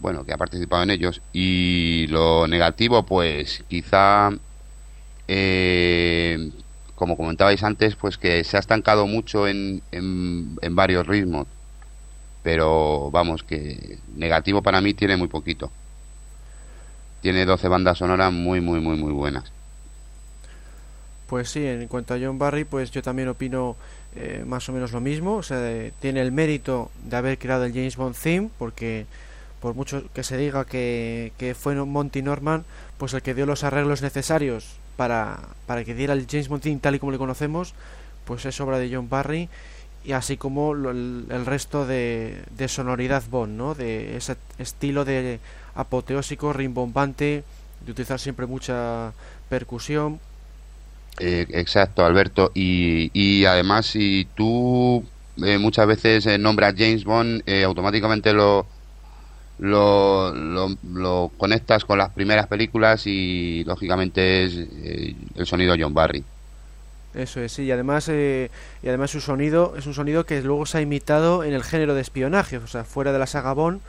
bueno, que ha participado en ellos. Y lo negativo, pues quizá, eh, como comentabais antes, pues que se ha estancado mucho en, en, varios ritmos. Pero vamos, que negativo para mí tiene muy poquito. Tiene 12 bandas sonoras muy, muy, muy, muy buenas. Pues sí, en cuanto a John Barry, pues yo también opino eh, más o menos lo mismo. O sea, de- tiene el mérito de haber creado el James Bond theme, porque por mucho que se diga que, que fue Monty Norman, pues el que dio los arreglos necesarios para, para que diera el James Bond tal y como le conocemos, pues es obra de John Barry. y así como el, resto de, de, sonoridad Bond, ¿no? De ese estilo de apoteósico, rimbombante, de utilizar siempre mucha percusión. Eh, exacto, Alberto. Y, y además, si tú eh, muchas veces eh, nombras James Bond, automáticamente lo, lo, lo, conectas con las primeras películas y lógicamente es el sonido John Barry. Eso es, sí, y además, y además su sonido es un sonido que luego se ha imitado en el género de espionaje, o sea, fuera de la saga Bond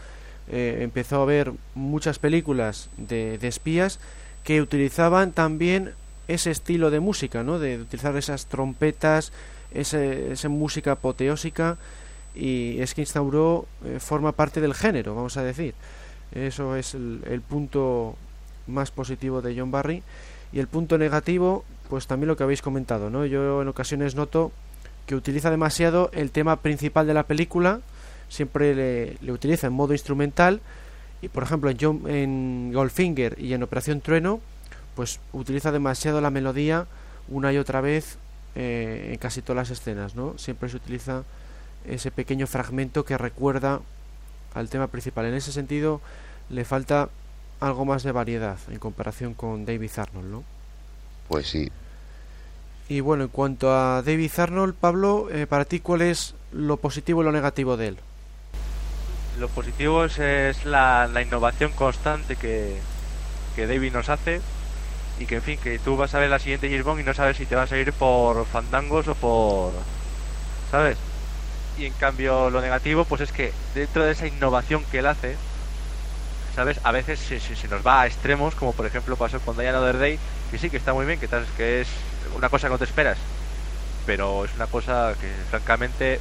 empezó a haber muchas películas de, de espías que utilizaban también ese estilo de música, ¿no? De utilizar esas trompetas, ese, esa música apoteósica y es que instauró, eh, forma parte del género, vamos a decir. Eso es el, punto más positivo de John Barry y el punto negativo, pues también lo que habéis comentado, ¿no? Yo en ocasiones noto que utiliza demasiado el tema principal de la película, siempre le, utiliza en modo instrumental y por ejemplo en, John, en Goldfinger y en Operación Trueno pues utiliza demasiado la melodía una y otra vez eh, en casi todas las escenas no siempre se utiliza ese pequeño fragmento que recuerda al tema principal. En ese sentido le falta algo más de variedad en comparación con David Arnold no pues sí. Y bueno en cuanto a David Arnold Pablo eh, para ti cuál es lo positivo y lo negativo de él lo positivo es, la, innovación constante que, que David nos hace y que en fin, que tú vas a ver la siguiente James y no sabes si te vas a ir por fandangos o por... ¿sabes? Y en cambio lo negativo pues es que dentro de esa innovación que él hace, ¿sabes? A veces se, se, nos va a extremos, como por ejemplo pasó con Diana Other Day, que sí, que está muy bien, que, tal, que es una cosa que no te esperas, pero es una cosa que francamente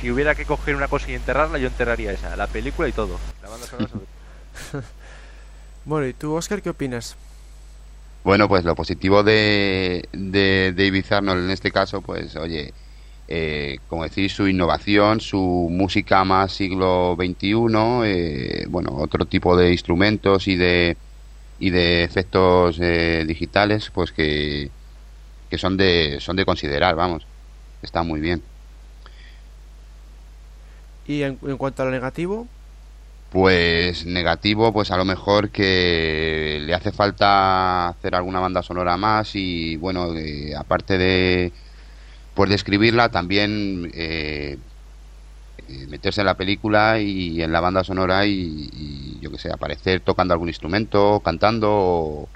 si hubiera que coger una cosa y enterrarla, yo enterraría esa, la película y todo. bueno, ¿y tú, Oscar, qué opinas? Bueno, pues lo positivo de, de David Arnold en este caso, pues oye, eh, como decir, su innovación, su música más siglo XXI, eh, bueno, otro tipo de instrumentos y de, y de efectos eh, digitales, pues que, que son, de, son de considerar, vamos, está muy bien. ¿Y en, cuanto a lo negativo? Pues negativo, pues a lo mejor que le hace falta hacer alguna banda sonora más y bueno, aparte de pues describirla también eh, eh, meterse en la película y en la banda sonora y, yo que sé, aparecer tocando algún instrumento, cantando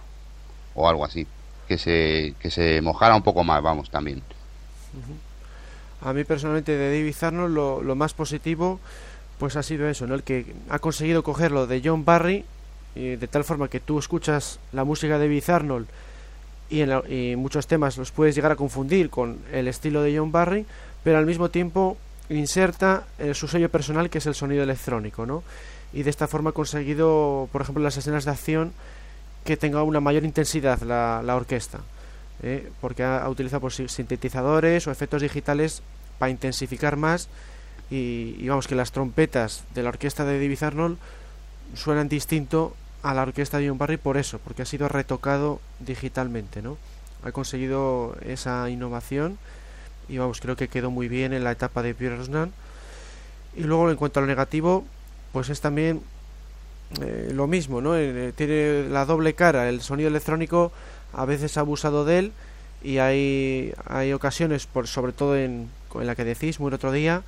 o, algo así. Que se, que se mojara un poco más, vamos, también. A mí personalmente de David Arnold lo, lo más positivo pues ha sido eso, ¿no? El que ha conseguido cogerlo de John Barry y de tal forma que tú escuchas la música de David Arnold y en, muchos temas los puedes llegar a confundir con el estilo de John Barry, pero al mismo tiempo inserta eh, su sello personal que es el sonido electrónico, ¿no? Y de esta forma ha conseguido, por ejemplo, las escenas de acción que tenga una mayor intensidad la, la orquesta. ¿eh? porque ha, utilizado pues, sintetizadores o efectos digitales para intensificar más y, vamos que las trompetas de la orquesta de David Arnold suenan distinto a la orquesta de John Barry por eso, porque ha sido retocado digitalmente, ¿no? Ha conseguido esa innovación y vamos, creo que quedó muy bien en la etapa de Pierre Rosnan. Y luego en cuanto a lo negativo, pues es también eh, lo mismo, ¿no? Eh, tiene la doble cara, el sonido electrónico a veces ha abusado de él y hay, hay ocasiones, por, sobre todo en, en la que decís muy el otro día,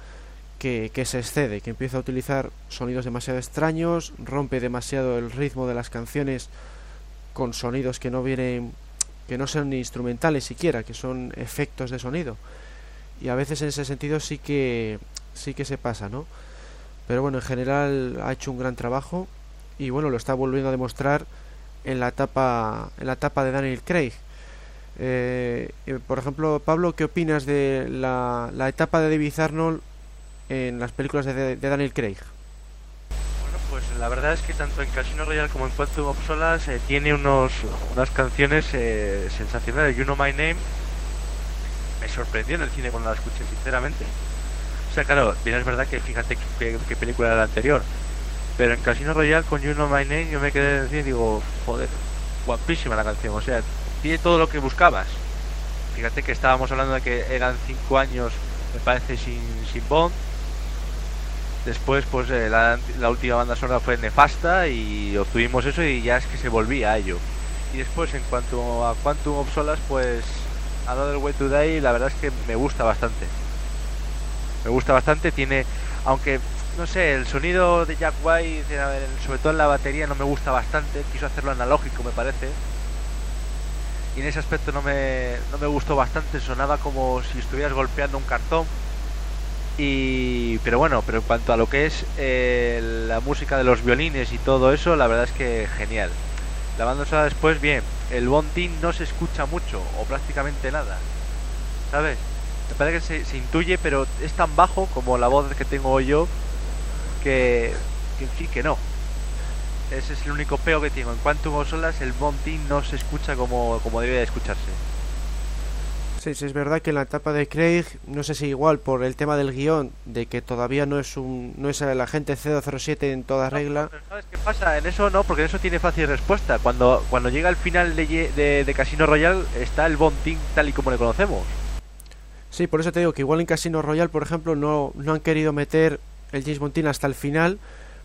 que, se excede, que empieza a utilizar sonidos demasiado extraños, rompe demasiado el ritmo de las canciones con sonidos que no vienen, que no son instrumentales siquiera, que son efectos de sonido. Y a veces en ese sentido sí que sí que se pasa, ¿no? Pero bueno, en general ha hecho un gran trabajo y bueno, lo está volviendo a demostrar en la etapa, en la etapa de Daniel Craig. Eh, eh, por ejemplo, Pablo, ¿qué opinas de la, la, etapa de David Arnold en las películas de, Daniel Craig? Bueno, pues la verdad es que tanto en Casino Royale como en Quantum of Solace eh, tiene unos, unas canciones sensacionales. You Know My Name me sorprendió en el cine cuando la escuché, sinceramente. O sea, claro, bien es verdad que fíjate qué película era la anterior pero en Casino Royale con You Know My Name yo me quedé decir, digo, joder, guapísima la canción, o sea, tiene todo lo que buscabas. Fíjate que estábamos hablando de que eran cinco años me parece sin, sin Bond. Después, pues eh, la, última banda sonora fue nefasta y obtuvimos eso y ya es que se volvía a ello. Y después, en cuanto a Quantum of Solace, pues Another Way to Die, la verdad es que me gusta bastante. Me gusta bastante, tiene, aunque no sé, el sonido de Jack White, sobre todo en la batería, no me gusta bastante. Quiso hacerlo analógico, me parece. Y en ese aspecto no me, no me gustó bastante, sonaba como si estuvieras golpeando un cartón. Y, pero bueno, pero en cuanto a lo que es eh, la música de los violines y todo eso, la verdad es que genial. La banda sonora después, bien. El Bontin no se escucha mucho o prácticamente nada. ¿Sabes? Me parece que se, se intuye, pero es tan bajo como la voz que tengo yo que, en fin, que no. Ese es el único peo que tengo. En cuanto a solas, el Bontin no se escucha como, como debe de escucharse. Sí, sí, es verdad que en la etapa de Craig, no sé si igual por el tema del guion, de que todavía no es un no es el agente 007 en toda regla. Pero ¿Sabes qué pasa? En eso no, porque en eso tiene fácil respuesta. Cuando, cuando llega al final de, Ye- de, de Casino Royale, está el Bontin tal y como le conocemos. Sí, por eso te digo que igual en Casino Royale, por ejemplo, no, no han querido meter el James Bond hasta el final,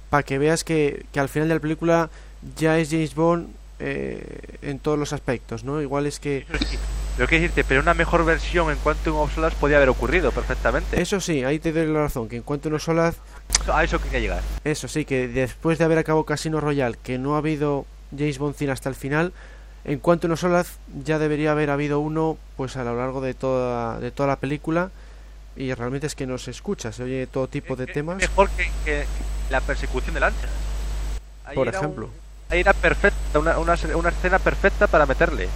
para que veas que, que al final de la película ya es James Bond eh, en todos los aspectos, ¿no? Igual es que... Pero qué decirte, pero una mejor versión en Quantum of Solace podía haber ocurrido perfectamente. Eso sí, ahí te doy la razón, que en cuanto a unos Solaz, A eso quería llegar. eso sí, que después de haber acabado Casino Royale, que no ha habido James Bond cine hasta el final, en cuanto a unos Solaz ya debería haber habido uno pues a lo largo de toda, de toda la película y realmente es que no se escucha, se oye todo tipo de Es temas. Mejor que, que la persecución de lanchas. Ahí Por ejemplo. un- ahí era perfecta, una, una, una escena perfecta para meterle.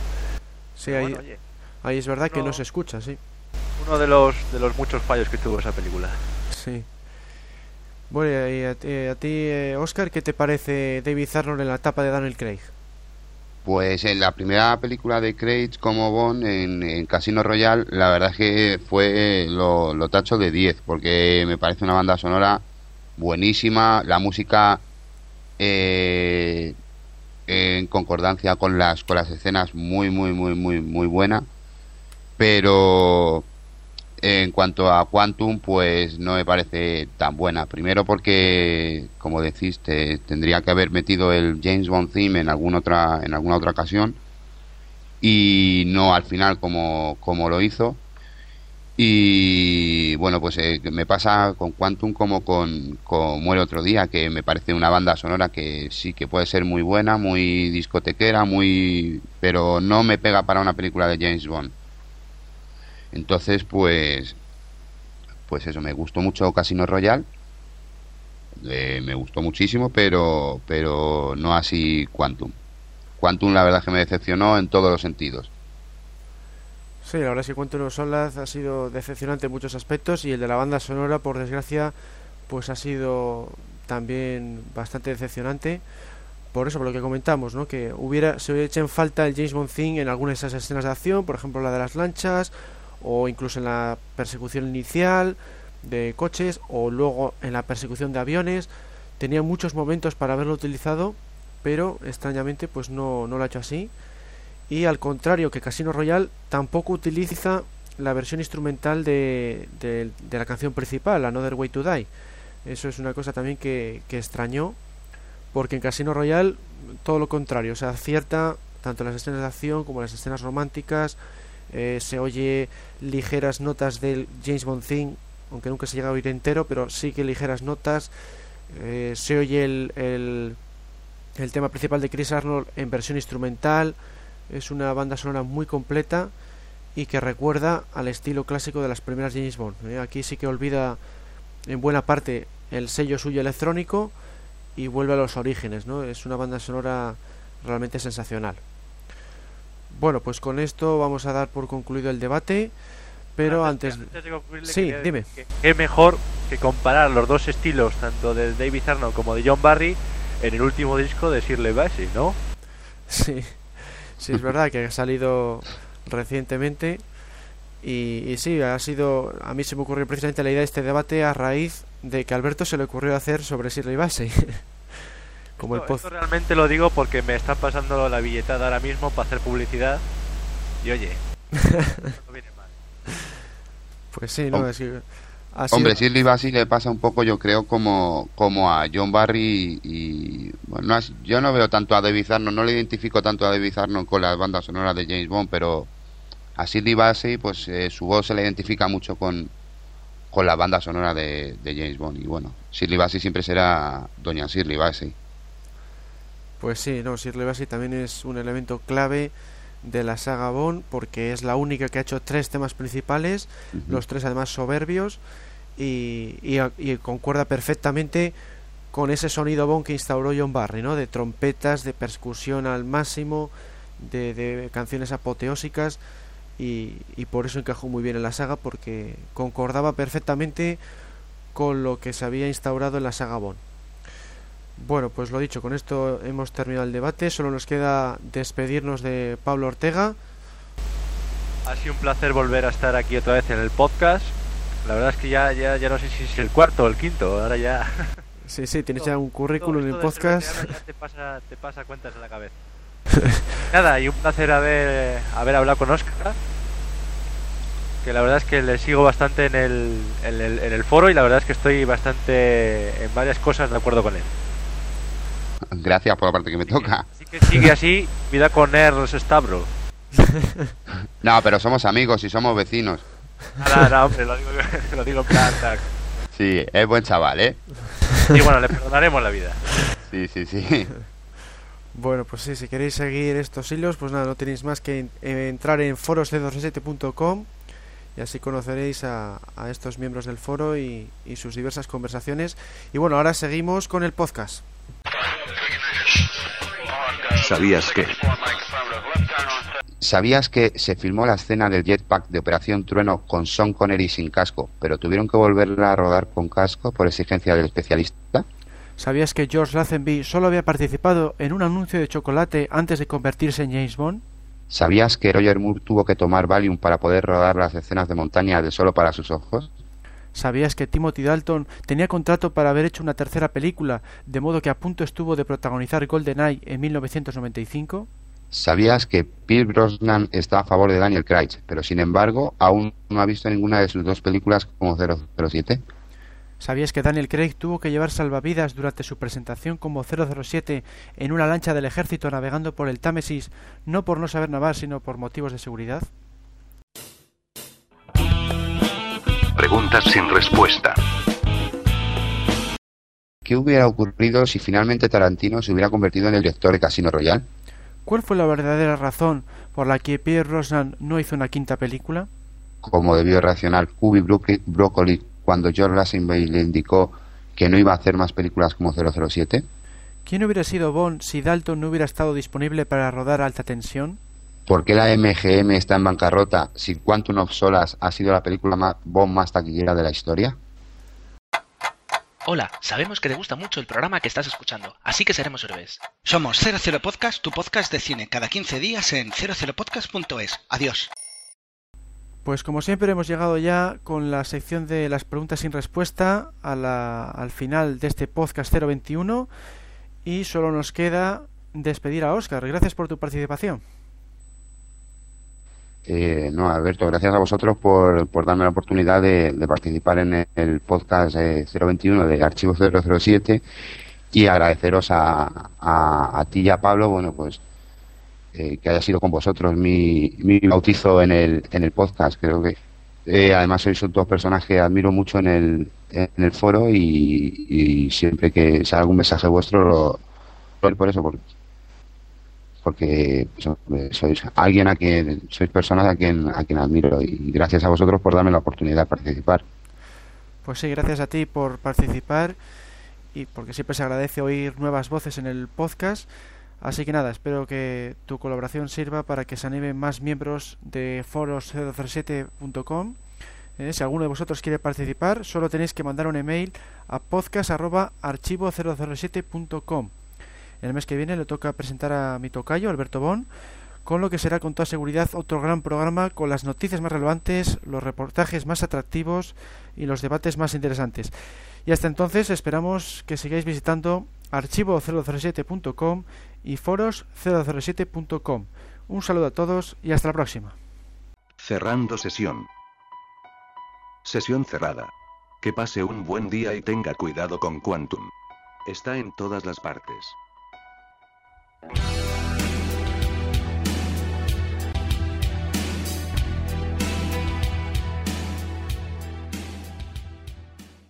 Sí, ahí, bueno, ahí es verdad que no no- se escucha, sí. uno de los, de los muchos fallos que tuvo esa película. Sí. Bueno, y a, ti- a ti, eh, Oscar, ¿qué te parece David Arnold en la etapa de Daniel Craig? Pues en la primera película de Craig como Bond en, en Casino Royale, la verdad es que fue lo, lo tacho de 10, porque me parece una banda sonora buenísima, la música eh, en concordancia con las con las escenas muy muy muy muy muy buena, pero en cuanto a Quantum, pues no me parece tan buena. Primero porque, como decís, te- tendría que haber metido el James Bond theme en alguna otra, en alguna otra ocasión y no al final como, como lo hizo. Y bueno, pues eh, me pasa con Quantum como con, con Muere otro día, que me parece una banda sonora que sí que puede ser muy buena, muy discotequera, muy pero no me pega para una película de James Bond. Entonces, pues, pues eso, me gustó mucho Casino Royale, eh, me gustó muchísimo, pero, pero no así Quantum. Quantum, la verdad que me decepcionó en todos los sentidos. Sí, la verdad es que Quantum of Solace ha sido decepcionante en muchos aspectos y el de la banda sonora, por desgracia, pues ha sido también bastante decepcionante. Por eso, por lo que comentamos, ¿no? Que hubiera, se hubiera hecho en falta el James Bond thing en algunas de esas escenas de acción, por ejemplo la de las lanchas, o incluso en la persecución inicial de coches, o luego en la persecución de aviones. Tenía muchos momentos para haberlo utilizado, pero extrañamente pues no, no lo ha hecho así. Y al contrario que Casino Royale, tampoco utiliza la versión instrumental de, de- de la canción principal, Another Way to Die. Eso es una cosa también que, que extrañó, porque en Casino Royale todo lo contrario, o sea, acierta tanto las escenas de acción como las escenas románticas, eh, se oye ligeras notas del James Bond theme, aunque nunca se llega a oír entero, pero sí que ligeras notas, eh, se oye el, el, el tema principal de Chris Arnold en versión instrumental, es una banda sonora muy completa y que recuerda al estilo clásico de las primeras James Bond. ¿eh? Aquí sí que olvida en buena parte el sello suyo electrónico y vuelve a los orígenes, ¿no? Es una banda sonora realmente sensacional. Bueno, pues con esto vamos a dar por concluido el debate, pero antes... de Sí, quería dime. que es mejor que comparar los dos estilos, tanto de David Arnold como de John Barry, en el último disco de Shirley Bassey, ¿no? Sí, sí, es verdad que ha salido recientemente y, y sí, ha sido, a mí se me ocurrió precisamente la idea de este debate a raíz de que a Alberto se le ocurrió hacer sobre Shirley Bassey. Como el Esto, poz. esto realmente lo digo porque me está pasando la billetada ahora mismo para hacer publicidad. Y oye, no viene mal. Pues sí, no, Hom- es que sido- Hombre, Shirley Bassey le pasa un poco, yo creo, como, como a John Barry y... Bueno, yo no veo tanto a David Arnold, no le identifico tanto a David Arnold con las bandas sonoras de James Bond, pero a Shirley Bassey, pues eh, su voz se le identifica mucho con, con la banda sonora de, de James Bond. Y bueno, Shirley Bassey siempre será Doña Shirley Bassey. Pues sí, no, Shirley Bassey también es un elemento clave de la saga Bond porque es la única que ha hecho tres temas principales, los tres además soberbios y, y, y concuerda perfectamente con ese sonido Bond que instauró John Barry, ¿no? De trompetas, de percusión al máximo, de, de canciones apoteósicas y, y por eso encajó muy bien en la saga porque concordaba perfectamente con lo que se había instaurado en la saga Bond. Bueno, pues lo dicho, con esto hemos terminado el debate. Solo nos queda despedirnos de Pablo Ortega. Ha sido un placer volver a estar aquí otra vez en el podcast. La verdad es que ya, ya, ya no sé si es el cuarto o el quinto. Ahora ya. Sí, sí, tienes ya un currículum en el podcast. ya te pasa, te pasa cuentas en la cabeza. Nada, y un placer haber, haber hablado con Oscar. Que la verdad es que le sigo bastante en el, en, el, en el foro y la verdad es que estoy bastante en varias cosas de acuerdo con él. Gracias por la parte que me toca. Así que sigue así, vida con Ernst Stavro. No, pero somos amigos y somos vecinos. Nada, nada, hombre, lo digo, lo digo en plan. tac. Sí, es buen chaval, ¿eh? Y bueno, le perdonaremos la vida. Sí, sí, sí. Bueno, pues sí, si queréis seguir estos hilos, pues nada, no tenéis más que en- entrar en forosc27.com y así conoceréis a, a estos miembros del foro y, y sus diversas conversaciones. Y bueno, ahora seguimos con el podcast. ¿Sabías que? ¿Sabías que se filmó la escena del jetpack de Operación Trueno con Sean Connery sin casco, pero tuvieron que volverla a rodar con casco por exigencia del especialista? ¿Sabías que George Lazenby solo había participado en un anuncio de chocolate antes de convertirse en James Bond? ¿Sabías que Roger Moore tuvo que tomar Valium para poder rodar las escenas de montaña de solo para sus ojos? ¿Sabías que Timothy Dalton tenía contrato para haber hecho una tercera película, de modo que a punto estuvo de protagonizar GoldenEye en 1995? ¿Sabías que Pierce Brosnan está a favor de Daniel Craig, pero sin embargo aún no ha visto ninguna de sus dos películas como 007? ¿Sabías que Daniel Craig tuvo que llevar salvavidas durante su presentación como 007 en una lancha del ejército navegando por el Támesis, no por no saber nadar, sino por motivos de seguridad? Preguntas sin respuesta. ¿Qué hubiera ocurrido si finalmente Tarantino se hubiera convertido en el director de Casino Royale? ¿Cuál fue la verdadera razón por la que Pierre Brosnan no hizo una quinta película? Como debió reaccionar Brook- Broccoli cuando George Lazenby le indicó que no iba a hacer más películas como 007? ¿Quién hubiera sido Bond si Dalton no hubiera estado disponible para rodar alta tensión? ¿Por qué la MGM está en bancarrota si Quantum of Solace ha sido la película más, más taquillera de la historia? Hola, sabemos que te gusta mucho el programa que estás escuchando, así que seremos héroes. Somos 00 Podcast, tu podcast de cine, cada 15 días en 00podcast.es. Adiós. Pues como siempre hemos llegado ya con la sección de las preguntas sin respuesta a la- al final de este podcast 021 y solo nos queda despedir a Oscar. Gracias por tu participación. Eh, no, Alberto, gracias a vosotros por, por darme la oportunidad de, participar en el podcast eh, 021 de Archivo 007 y agradeceros a, a, ti y a Pablo, bueno, pues eh, que haya sido con vosotros mi, mi bautizo en el, en el podcast. Creo que eh, además sois dos personas que admiro mucho en el, en el foro y, siempre que sale algún mensaje vuestro lo, lo- por eso, por, porque pues, sois alguien a quien sois personas a quien a quien admiro y gracias a vosotros por darme la oportunidad de participar. Pues sí, gracias a ti por participar y porque siempre se agradece oír nuevas voces en el podcast. Así que nada, espero que tu colaboración sirva para que se animen más miembros de foros007.com. Eh, si alguno de vosotros quiere participar, solo tenéis que mandar un email a podcast.archivo007.com. El mes que viene le toca presentar a mi tocayo, Alberto Bon, con lo que será con toda seguridad otro gran programa con las noticias más relevantes, los reportajes más atractivos y los debates más interesantes. Y hasta entonces esperamos que sigáis visitando archivo007.com y foros007.com. Un saludo a todos y hasta la próxima. Cerrando sesión. Sesión cerrada. Que pase un buen día y tenga cuidado con Quantum. Está en todas las partes. Thank you.